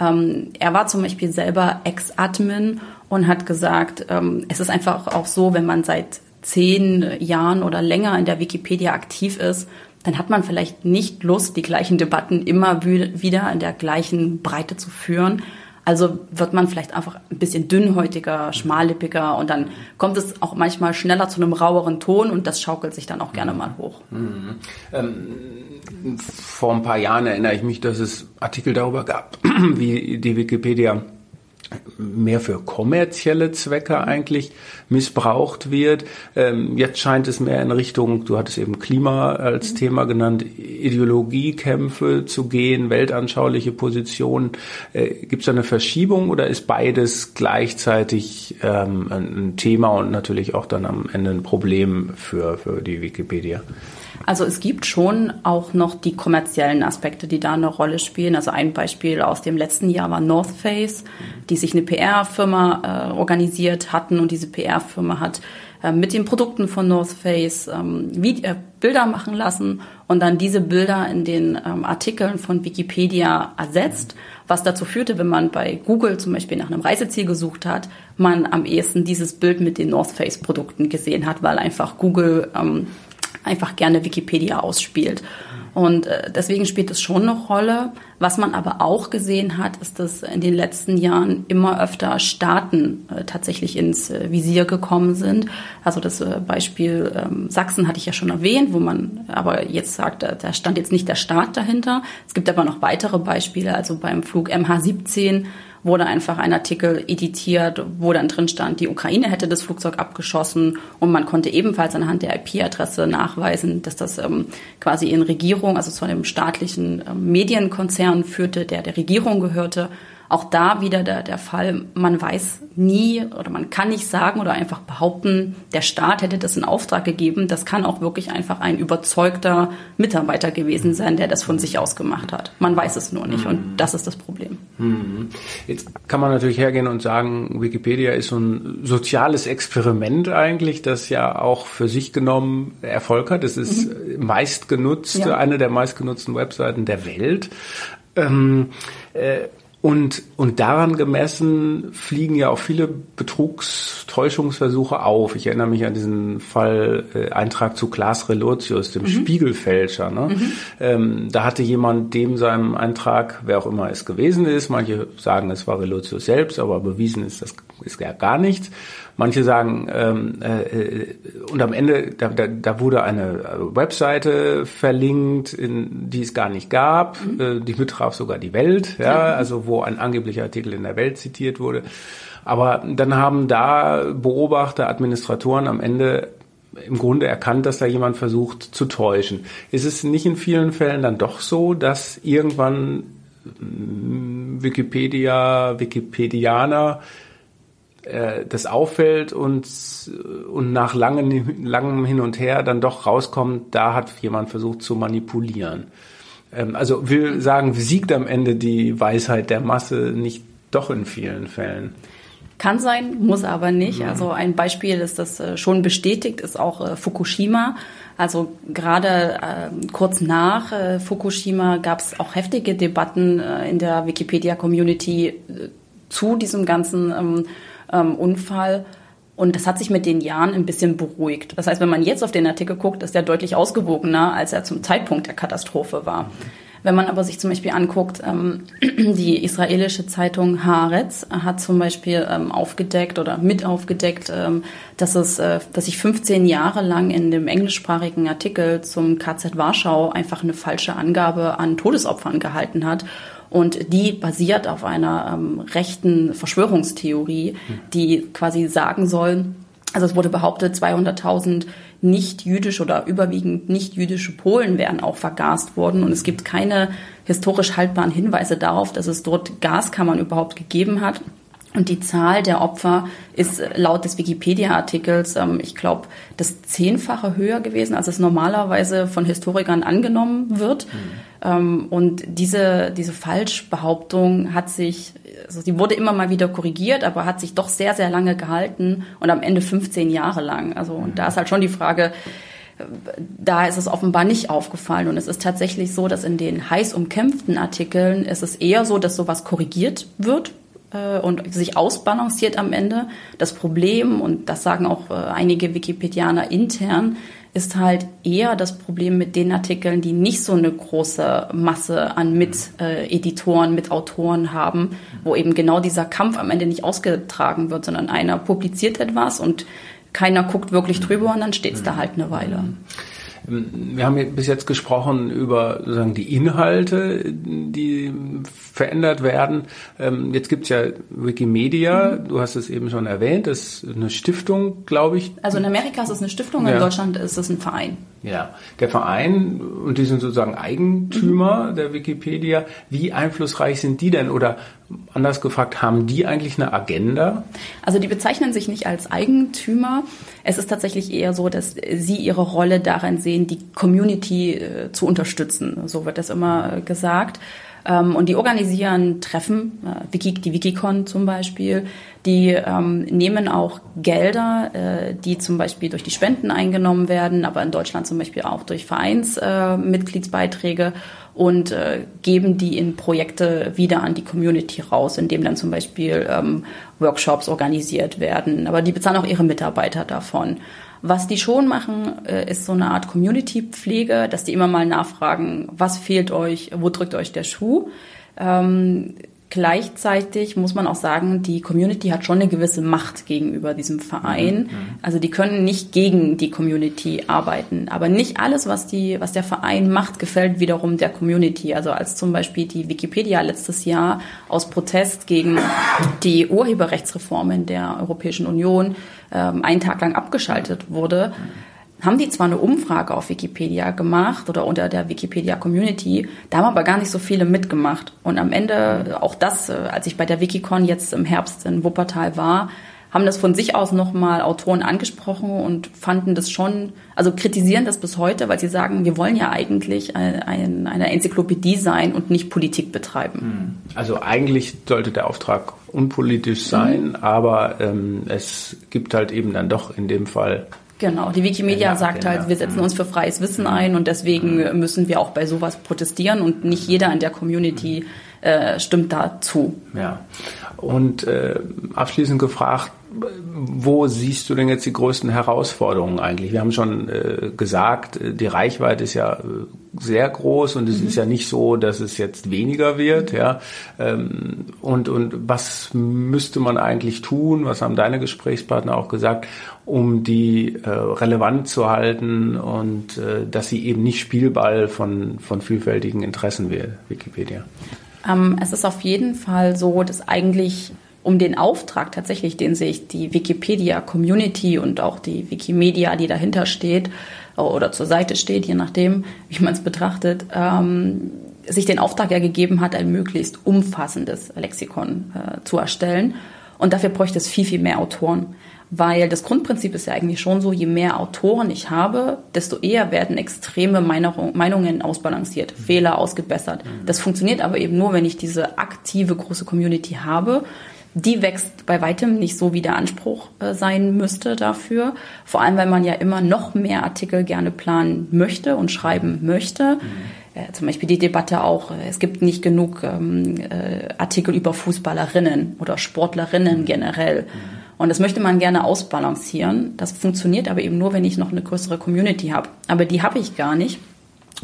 Ähm, er war zum Beispiel selber Ex-Admin und hat gesagt, ähm, es ist einfach auch so, wenn man seit zehn Jahren oder länger in der Wikipedia aktiv ist, dann hat man vielleicht nicht Lust, die gleichen Debatten immer wieder in der gleichen Breite zu führen. Also wird man vielleicht einfach ein bisschen dünnhäutiger, schmallippiger und dann kommt es auch manchmal schneller zu einem raueren Ton und das schaukelt sich dann auch gerne mal hoch. Mhm. Ähm, vor ein paar Jahren erinnere ich mich, dass es Artikel darüber gab, *clears throat* wie die Wikipedia mehr für kommerzielle Zwecke eigentlich missbraucht wird. Ähm, jetzt scheint es mehr in Richtung, du hattest eben Klima als Thema genannt, Ideologiekämpfe zu gehen, weltanschauliche Positionen. Äh, Gibt es da eine Verschiebung oder ist beides gleichzeitig ähm, ein Thema und natürlich auch dann am Ende ein Problem für, für die Wikipedia? Also es gibt schon auch noch die kommerziellen Aspekte, die da eine Rolle spielen. Also ein Beispiel aus dem letzten Jahr war North Face, die sich eine PR-Firma äh, organisiert hatten und diese PR-Firma hat äh, mit den Produkten von North Face ähm, Video, äh, Bilder machen lassen und dann diese Bilder in den ähm, Artikeln von Wikipedia ersetzt, was dazu führte, wenn man bei Google zum Beispiel nach einem Reiseziel gesucht hat, man am ehesten dieses Bild mit den North Face Produkten gesehen hat, weil einfach Google ähm, einfach gerne Wikipedia ausspielt. Und äh, deswegen spielt es schon eine Rolle. Was man aber auch gesehen hat, ist, dass in den letzten Jahren immer öfter Staaten äh, tatsächlich ins äh, Visier gekommen sind. Also das Beispiel ähm, Sachsen hatte ich ja schon erwähnt, wo man aber jetzt sagt, da stand jetzt nicht der Staat dahinter. Es gibt aber noch weitere Beispiele. Also beim Flug MH17 wurde einfach ein Artikel editiert, wo dann drin stand, die Ukraine hätte das Flugzeug abgeschossen und man konnte ebenfalls anhand der IP-Adresse nachweisen, dass das ähm, quasi in Regierung, also zu einem staatlichen ähm, Medienkonzern führte, der der Regierung gehörte auch da wieder der, der Fall, man weiß nie oder man kann nicht sagen oder einfach behaupten, der Staat hätte das in Auftrag gegeben. Das kann auch wirklich einfach ein überzeugter Mitarbeiter gewesen sein, der das von sich aus gemacht hat. Man weiß es nur nicht und das ist das Problem. Mhm. Jetzt kann man natürlich hergehen und sagen, Wikipedia ist so ein soziales Experiment eigentlich, das ja auch für sich genommen Erfolg hat. Es ist mhm. meistgenutzt, ja. eine der meistgenutzten Webseiten der Welt. Ähm, äh, und, und daran gemessen fliegen ja auch viele Betrugstäuschungsversuche auf. Ich erinnere mich an diesen Fall äh, Eintrag zu Klaas Relotius, dem mhm. Spiegelfälscher. Ne? Mhm. Ähm, da hatte jemand dem seinem Eintrag, wer auch immer es gewesen ist, manche sagen, es war Relotius selbst, aber bewiesen ist das ist ja gar nichts. Manche sagen, ähm, äh, und am Ende, da, da, da wurde eine Webseite verlinkt, in, die es gar nicht gab. Mhm. Äh, die betraf sogar die Welt, ja, also wo ein angeblicher Artikel in der Welt zitiert wurde. Aber dann haben da Beobachter, Administratoren am Ende im Grunde erkannt, dass da jemand versucht zu täuschen. Ist es nicht in vielen Fällen dann doch so, dass irgendwann Wikipedia, Wikipedianer äh, das auffällt und, und nach langen, langem Hin und Her dann doch rauskommt, da hat jemand versucht zu manipulieren. Ähm, also will sagen, siegt am Ende die Weisheit der Masse nicht doch in vielen Fällen. Kann sein, muss aber nicht. Also ein Beispiel ist, das äh, schon bestätigt, ist auch äh, Fukushima. Also gerade äh, kurz nach äh, Fukushima gab es auch heftige Debatten äh, in der Wikipedia-Community zu diesem ganzen ähm, ähm, Unfall. Und das hat sich mit den Jahren ein bisschen beruhigt. Das heißt, wenn man jetzt auf den Artikel guckt, ist er deutlich ausgewogener, als er zum Zeitpunkt der Katastrophe war. Wenn man aber sich zum Beispiel anguckt, ähm, *clears throat* die israelische Zeitung Haaretz hat zum Beispiel ähm, aufgedeckt oder mit aufgedeckt, ähm, dass es, äh, dass sich 15 Jahre lang in dem englischsprachigen Artikel zum KZ Warschau einfach eine falsche Angabe an Todesopfern gehalten hat und die basiert auf einer ähm, rechten Verschwörungstheorie, die quasi sagen soll, also es wurde behauptet, 200.000 nicht jüdische oder überwiegend nicht jüdische Polen wären auch vergast worden. Und es gibt keine historisch haltbaren Hinweise darauf, dass es dort Gaskammern überhaupt gegeben hat. Und die Zahl der Opfer ist laut des Wikipedia-Artikels, ähm, ich glaube, das Zehnfache höher gewesen, als es normalerweise von Historikern angenommen wird. Mhm. Ähm, und diese, diese Falschbehauptung hat sich, also sie wurde immer mal wieder korrigiert, aber hat sich doch sehr, sehr lange gehalten und am Ende 15 Jahre lang. Also, und da ist halt schon die Frage, da ist es offenbar nicht aufgefallen. Und es ist tatsächlich so, dass in den heiß umkämpften Artikeln ist es eher so, dass sowas korrigiert wird äh, und sich ausbalanciert am Ende. Das Problem, und das sagen auch äh, einige Wikipedianer intern, ist halt eher das Problem mit den Artikeln, die nicht so eine große Masse an Mit-Editoren, Mit-Autoren haben, wo eben genau dieser Kampf am Ende nicht ausgetragen wird, sondern einer publiziert etwas und keiner guckt wirklich drüber und dann steht es da halt eine Weile. Wir haben bis jetzt gesprochen über sozusagen die Inhalte, die verändert werden. Ähm, jetzt gibt's ja Wikimedia, du hast es eben schon erwähnt, das ist eine Stiftung, glaube ich. Also in Amerika ist es eine Stiftung, in Deutschland ist es ein Verein. Ja, der Verein, und die sind sozusagen Eigentümer mhm. der Wikipedia. Wie einflussreich sind die denn? Oder anders gefragt, haben die eigentlich eine Agenda? Also die bezeichnen sich nicht als Eigentümer. Es ist tatsächlich eher so, dass sie ihre Rolle darin sehen, die Community äh, zu unterstützen. So wird das immer äh, gesagt. Ähm, und die organisieren Treffen, äh, die Wikicon zum Beispiel. Die ähm, nehmen auch Gelder, die zum Beispiel durch die Spenden eingenommen werden, aber in Deutschland zum Beispiel auch durch Vereinsmitgliedsbeiträge und äh, geben die in Projekte wieder an die Community raus, indem dann zum Beispiel ähm, Workshops organisiert werden. Aber die bezahlen auch ihre Mitarbeiter davon. Was die schon machen, äh, ist so eine Art Community-Pflege, dass die immer mal nachfragen, was fehlt euch, wo drückt euch der Schuh. Ähm, Gleichzeitig muss man auch sagen, die Community hat schon eine gewisse Macht gegenüber diesem Verein. Mhm, mhm. Also die können nicht gegen die Community arbeiten. Aber nicht alles, was, die, was der Verein macht, gefällt wiederum der Community. Also als zum Beispiel die Wikipedia letztes Jahr aus Protest gegen die Urheberrechtsreform in der Europäischen Union ähm, einen Tag lang abgeschaltet wurde, haben die zwar eine Umfrage auf Wikipedia gemacht oder unter der Wikipedia-Community, da haben aber gar nicht so viele mitgemacht. Und am Ende, auch das, äh, als ich bei der Wikicon jetzt im Herbst in Wuppertal war, haben das von sich aus nochmal Autoren angesprochen und fanden das schon, also kritisieren das bis heute, weil sie sagen, wir wollen ja eigentlich ein, ein, eine Enzyklopädie sein und nicht Politik betreiben. Hm. Also eigentlich sollte der Auftrag unpolitisch sein, mhm. aber ähm, es gibt halt eben dann doch in dem Fall Genau, die Wikimedia ja, sagt genau. halt, wir setzen uns für freies Wissen ein und deswegen müssen wir auch bei sowas protestieren und nicht jeder in der Community äh, stimmt dazu. Ja. Und äh, abschließend gefragt, wo siehst du denn jetzt die größten Herausforderungen eigentlich? Wir haben schon äh, gesagt, äh, die Reichweite ist ja äh, sehr groß und es mhm. ist ja nicht so, dass es jetzt weniger wird, ja. Ähm, und, und was müsste man eigentlich tun? Was haben deine Gesprächspartner auch gesagt, um die äh, relevant zu halten und äh, dass sie eben nicht Spielball von, von vielfältigen Interessen wird, Wikipedia? Ähm, es ist auf jeden Fall so, dass eigentlich um den Auftrag tatsächlich, den sich die Wikipedia-Community und auch die Wikimedia, die dahinter steht oder zur Seite steht, je nachdem, wie man es betrachtet, ähm, sich den Auftrag ja gegeben hat, ein möglichst umfassendes Lexikon äh, zu erstellen. Und dafür bräuchte es viel, viel mehr Autoren. Weil das Grundprinzip ist ja eigentlich schon so, je mehr Autoren ich habe, desto eher werden extreme Meinungen ausbalanciert, Fehler ausgebessert. Das funktioniert aber eben nur, wenn ich diese aktive große Community habe. Die wächst bei weitem nicht so, wie der Anspruch äh, sein müsste dafür. Vor allem, weil man ja immer noch mehr Artikel gerne planen möchte und schreiben möchte. Mhm. Äh, zum Beispiel die Debatte auch, äh, es gibt nicht genug ähm, äh, Artikel über Fußballerinnen oder Sportlerinnen generell. Mhm. Und das möchte man gerne ausbalancieren. Das funktioniert aber eben nur, wenn ich noch eine größere Community habe. Aber die habe ich gar nicht.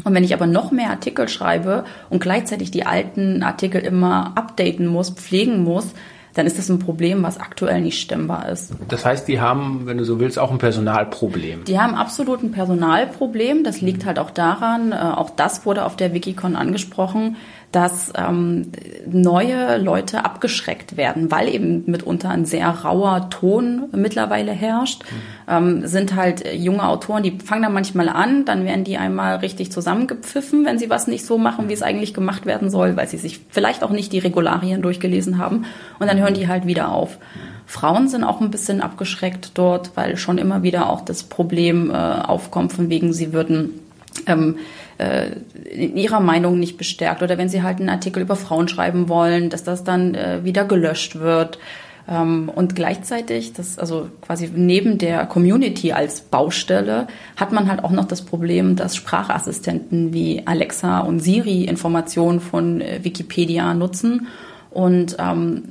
Und wenn ich aber noch mehr Artikel schreibe und gleichzeitig die alten Artikel immer updaten muss, pflegen muss, dann ist das ein Problem, was aktuell nicht stemmbar ist. Das heißt, die haben, wenn du so willst, auch ein Personalproblem. Die haben absolut ein Personalproblem. Das liegt halt auch daran, äh, auch das wurde auf der Wikicon angesprochen, dass ähm, neue Leute abgeschreckt werden, weil eben mitunter ein sehr rauer Ton mittlerweile herrscht. Mhm. Ähm, sind halt junge Autoren, die fangen dann manchmal an, dann werden die einmal richtig zusammengepfiffen, wenn sie was nicht so machen, wie es eigentlich gemacht werden soll, weil sie sich vielleicht auch nicht die Regularien durchgelesen haben. Und dann hören die halt wieder auf. Frauen sind auch ein bisschen abgeschreckt dort, weil schon immer wieder auch das Problem äh, aufkommt, von wegen sie würden ähm, äh, in ihrer Meinung nicht bestärkt oder wenn sie halt einen Artikel über Frauen schreiben wollen, dass das dann äh, wieder gelöscht wird. Ähm, und gleichzeitig, das, also quasi neben der Community als Baustelle, hat man halt auch noch das Problem, dass Sprachassistenten wie Alexa und Siri Informationen von äh, Wikipedia nutzen und ähm,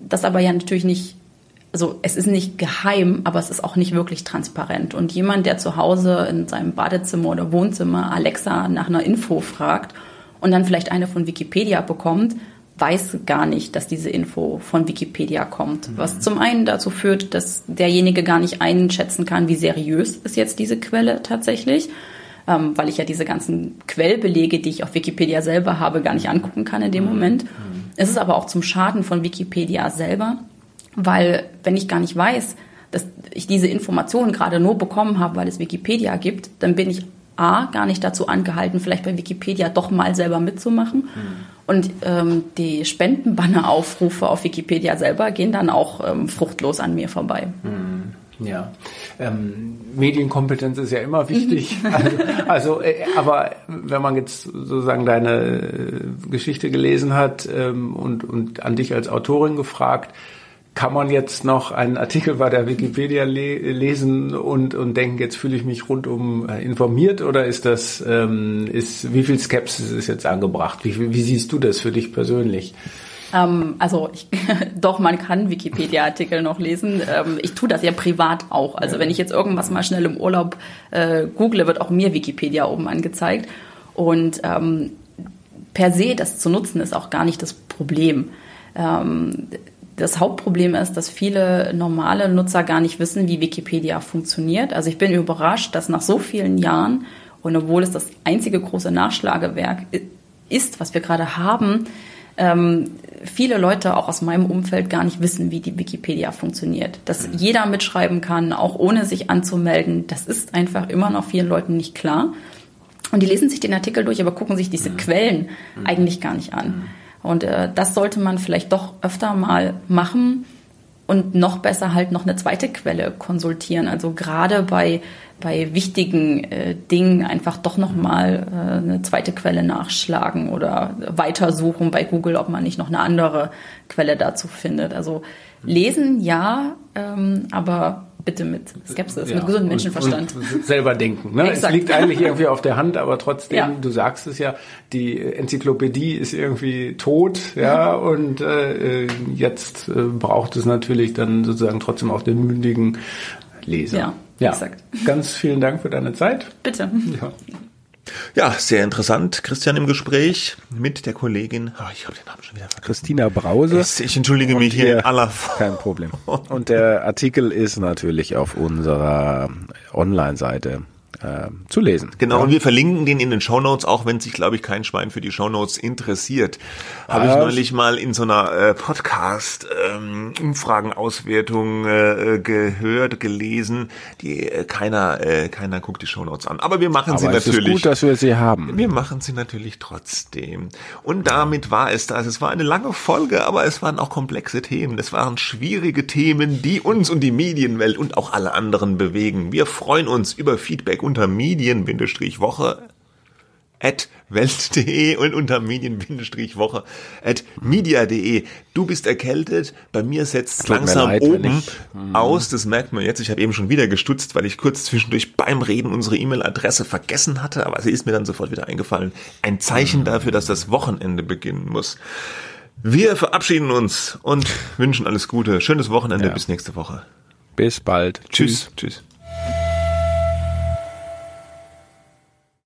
das aber ja natürlich nicht also es ist nicht geheim, aber es ist auch nicht wirklich transparent. Und jemand, der zu Hause in seinem Badezimmer oder Wohnzimmer Alexa nach einer Info fragt und dann vielleicht eine von Wikipedia bekommt, weiß gar nicht, dass diese Info von Wikipedia kommt. Was mhm. zum einen dazu führt, dass derjenige gar nicht einschätzen kann, wie seriös ist jetzt diese Quelle tatsächlich, ähm, weil ich ja diese ganzen Quellbelege, die ich auf Wikipedia selber habe, gar nicht angucken kann in dem mhm. Moment. Mhm. Es ist aber auch zum Schaden von Wikipedia selber, weil wenn ich gar nicht weiß, dass ich diese Informationen gerade nur bekommen habe, weil es Wikipedia gibt, dann bin ich A, gar nicht dazu angehalten, vielleicht bei Wikipedia doch mal selber mitzumachen. Mhm. Und ähm, die Spendenbanner-Aufrufe auf Wikipedia selber gehen dann auch ähm, fruchtlos an mir vorbei. Mhm. Ja. ähm, Medienkompetenz ist ja immer wichtig. *laughs* also, also äh, aber wenn man jetzt sozusagen deine äh, Geschichte gelesen hat ähm, und, und an dich als Autorin gefragt, kann man jetzt noch einen Artikel bei der Wikipedia le lesen und, und denken, jetzt fühle ich mich rundum äh, informiert oder ist das, ähm, ist, wie viel Skepsis ist jetzt angebracht? Wie, wie siehst du das für dich persönlich? Ähm, also ich, *laughs* doch, man kann Wikipedia-Artikel noch lesen. Ähm, ich tue das ja privat auch. Also ja. wenn ich jetzt irgendwas mal schnell im Urlaub äh, google, wird auch mir Wikipedia oben angezeigt. Und ähm, per se das zu nutzen ist auch gar nicht das Problem. Ähm, das Hauptproblem ist, dass viele normale Nutzer gar nicht wissen, wie Wikipedia funktioniert. Also ich bin überrascht, dass nach so vielen Jahren und obwohl es das einzige große Nachschlagewerk ist, was wir gerade haben, ähm, viele Leute auch aus meinem Umfeld gar nicht wissen, wie die Wikipedia funktioniert. Dass mhm. jeder mitschreiben kann, auch ohne sich anzumelden, das ist einfach immer noch vielen Leuten nicht klar. Und die lesen sich den Artikel durch, aber gucken sich diese mhm. Quellen mhm. eigentlich gar nicht an. Und äh, das sollte man vielleicht doch öfter mal machen und noch besser halt noch eine zweite Quelle konsultieren. Also gerade bei bei wichtigen äh, Dingen einfach doch noch mal äh, eine zweite Quelle nachschlagen oder weitersuchen bei Google, ob man nicht noch eine andere Quelle dazu findet. Also lesen ja, ähm, aber bitte mit Skepsis, ja, mit gesundem Menschenverstand. Und, und selber denken. Ne? es liegt eigentlich irgendwie auf der Hand, aber trotzdem, ja. du sagst es ja, die Enzyklopädie ist irgendwie tot, ja, und äh, jetzt äh, braucht es natürlich dann sozusagen trotzdem auch den mündigen Leser. Ja. Ja, Exakt. ganz vielen Dank für deine Zeit. Bitte. Ja. Ja, sehr interessant, Christian im Gespräch mit der Kollegin. Oh, ich habe den Namen schon wieder vergessen. Christina Brause. Ich entschuldige mich hier in aller *laughs* Kein Problem. Und der Artikel ist natürlich auf unserer Online-Seite äh, zu lesen. Genau, ja. und wir verlinken den in den Show Notes, auch wenn sich, glaube ich, kein Schwein für die Show Notes interessiert. Habe ich neulich mal in so einer äh, Podcast-Umfragenauswertung ähm, äh, gehört, gelesen, die äh, keiner, äh, keiner guckt die Show Notes an. Aber wir machen Aber sie es natürlich. Es ist gut, dass wir sie haben. Wir machen sie natürlich trotzdem. Und damit war es das. Es war eine lange Folge, aber es waren auch komplexe Themen. Es waren schwierige Themen, die uns und die Medienwelt und auch alle anderen bewegen. Wir freuen uns über Feedback unter Medien-Woche at welt.de und unter medien-woche at media.de. Du bist erkältet, bei mir setzt es langsam leid, oben ich, aus, das merkt man jetzt. Ich habe eben schon wieder gestutzt, weil ich kurz zwischendurch beim Reden unsere E-Mail-Adresse vergessen hatte, aber sie ist mir dann sofort wieder eingefallen. Ein Zeichen hm. dafür, dass das Wochenende beginnen muss. Wir verabschieden uns und wünschen alles Gute. Schönes Wochenende, ja. bis nächste Woche. Bis bald. Tschüss. Tschüss.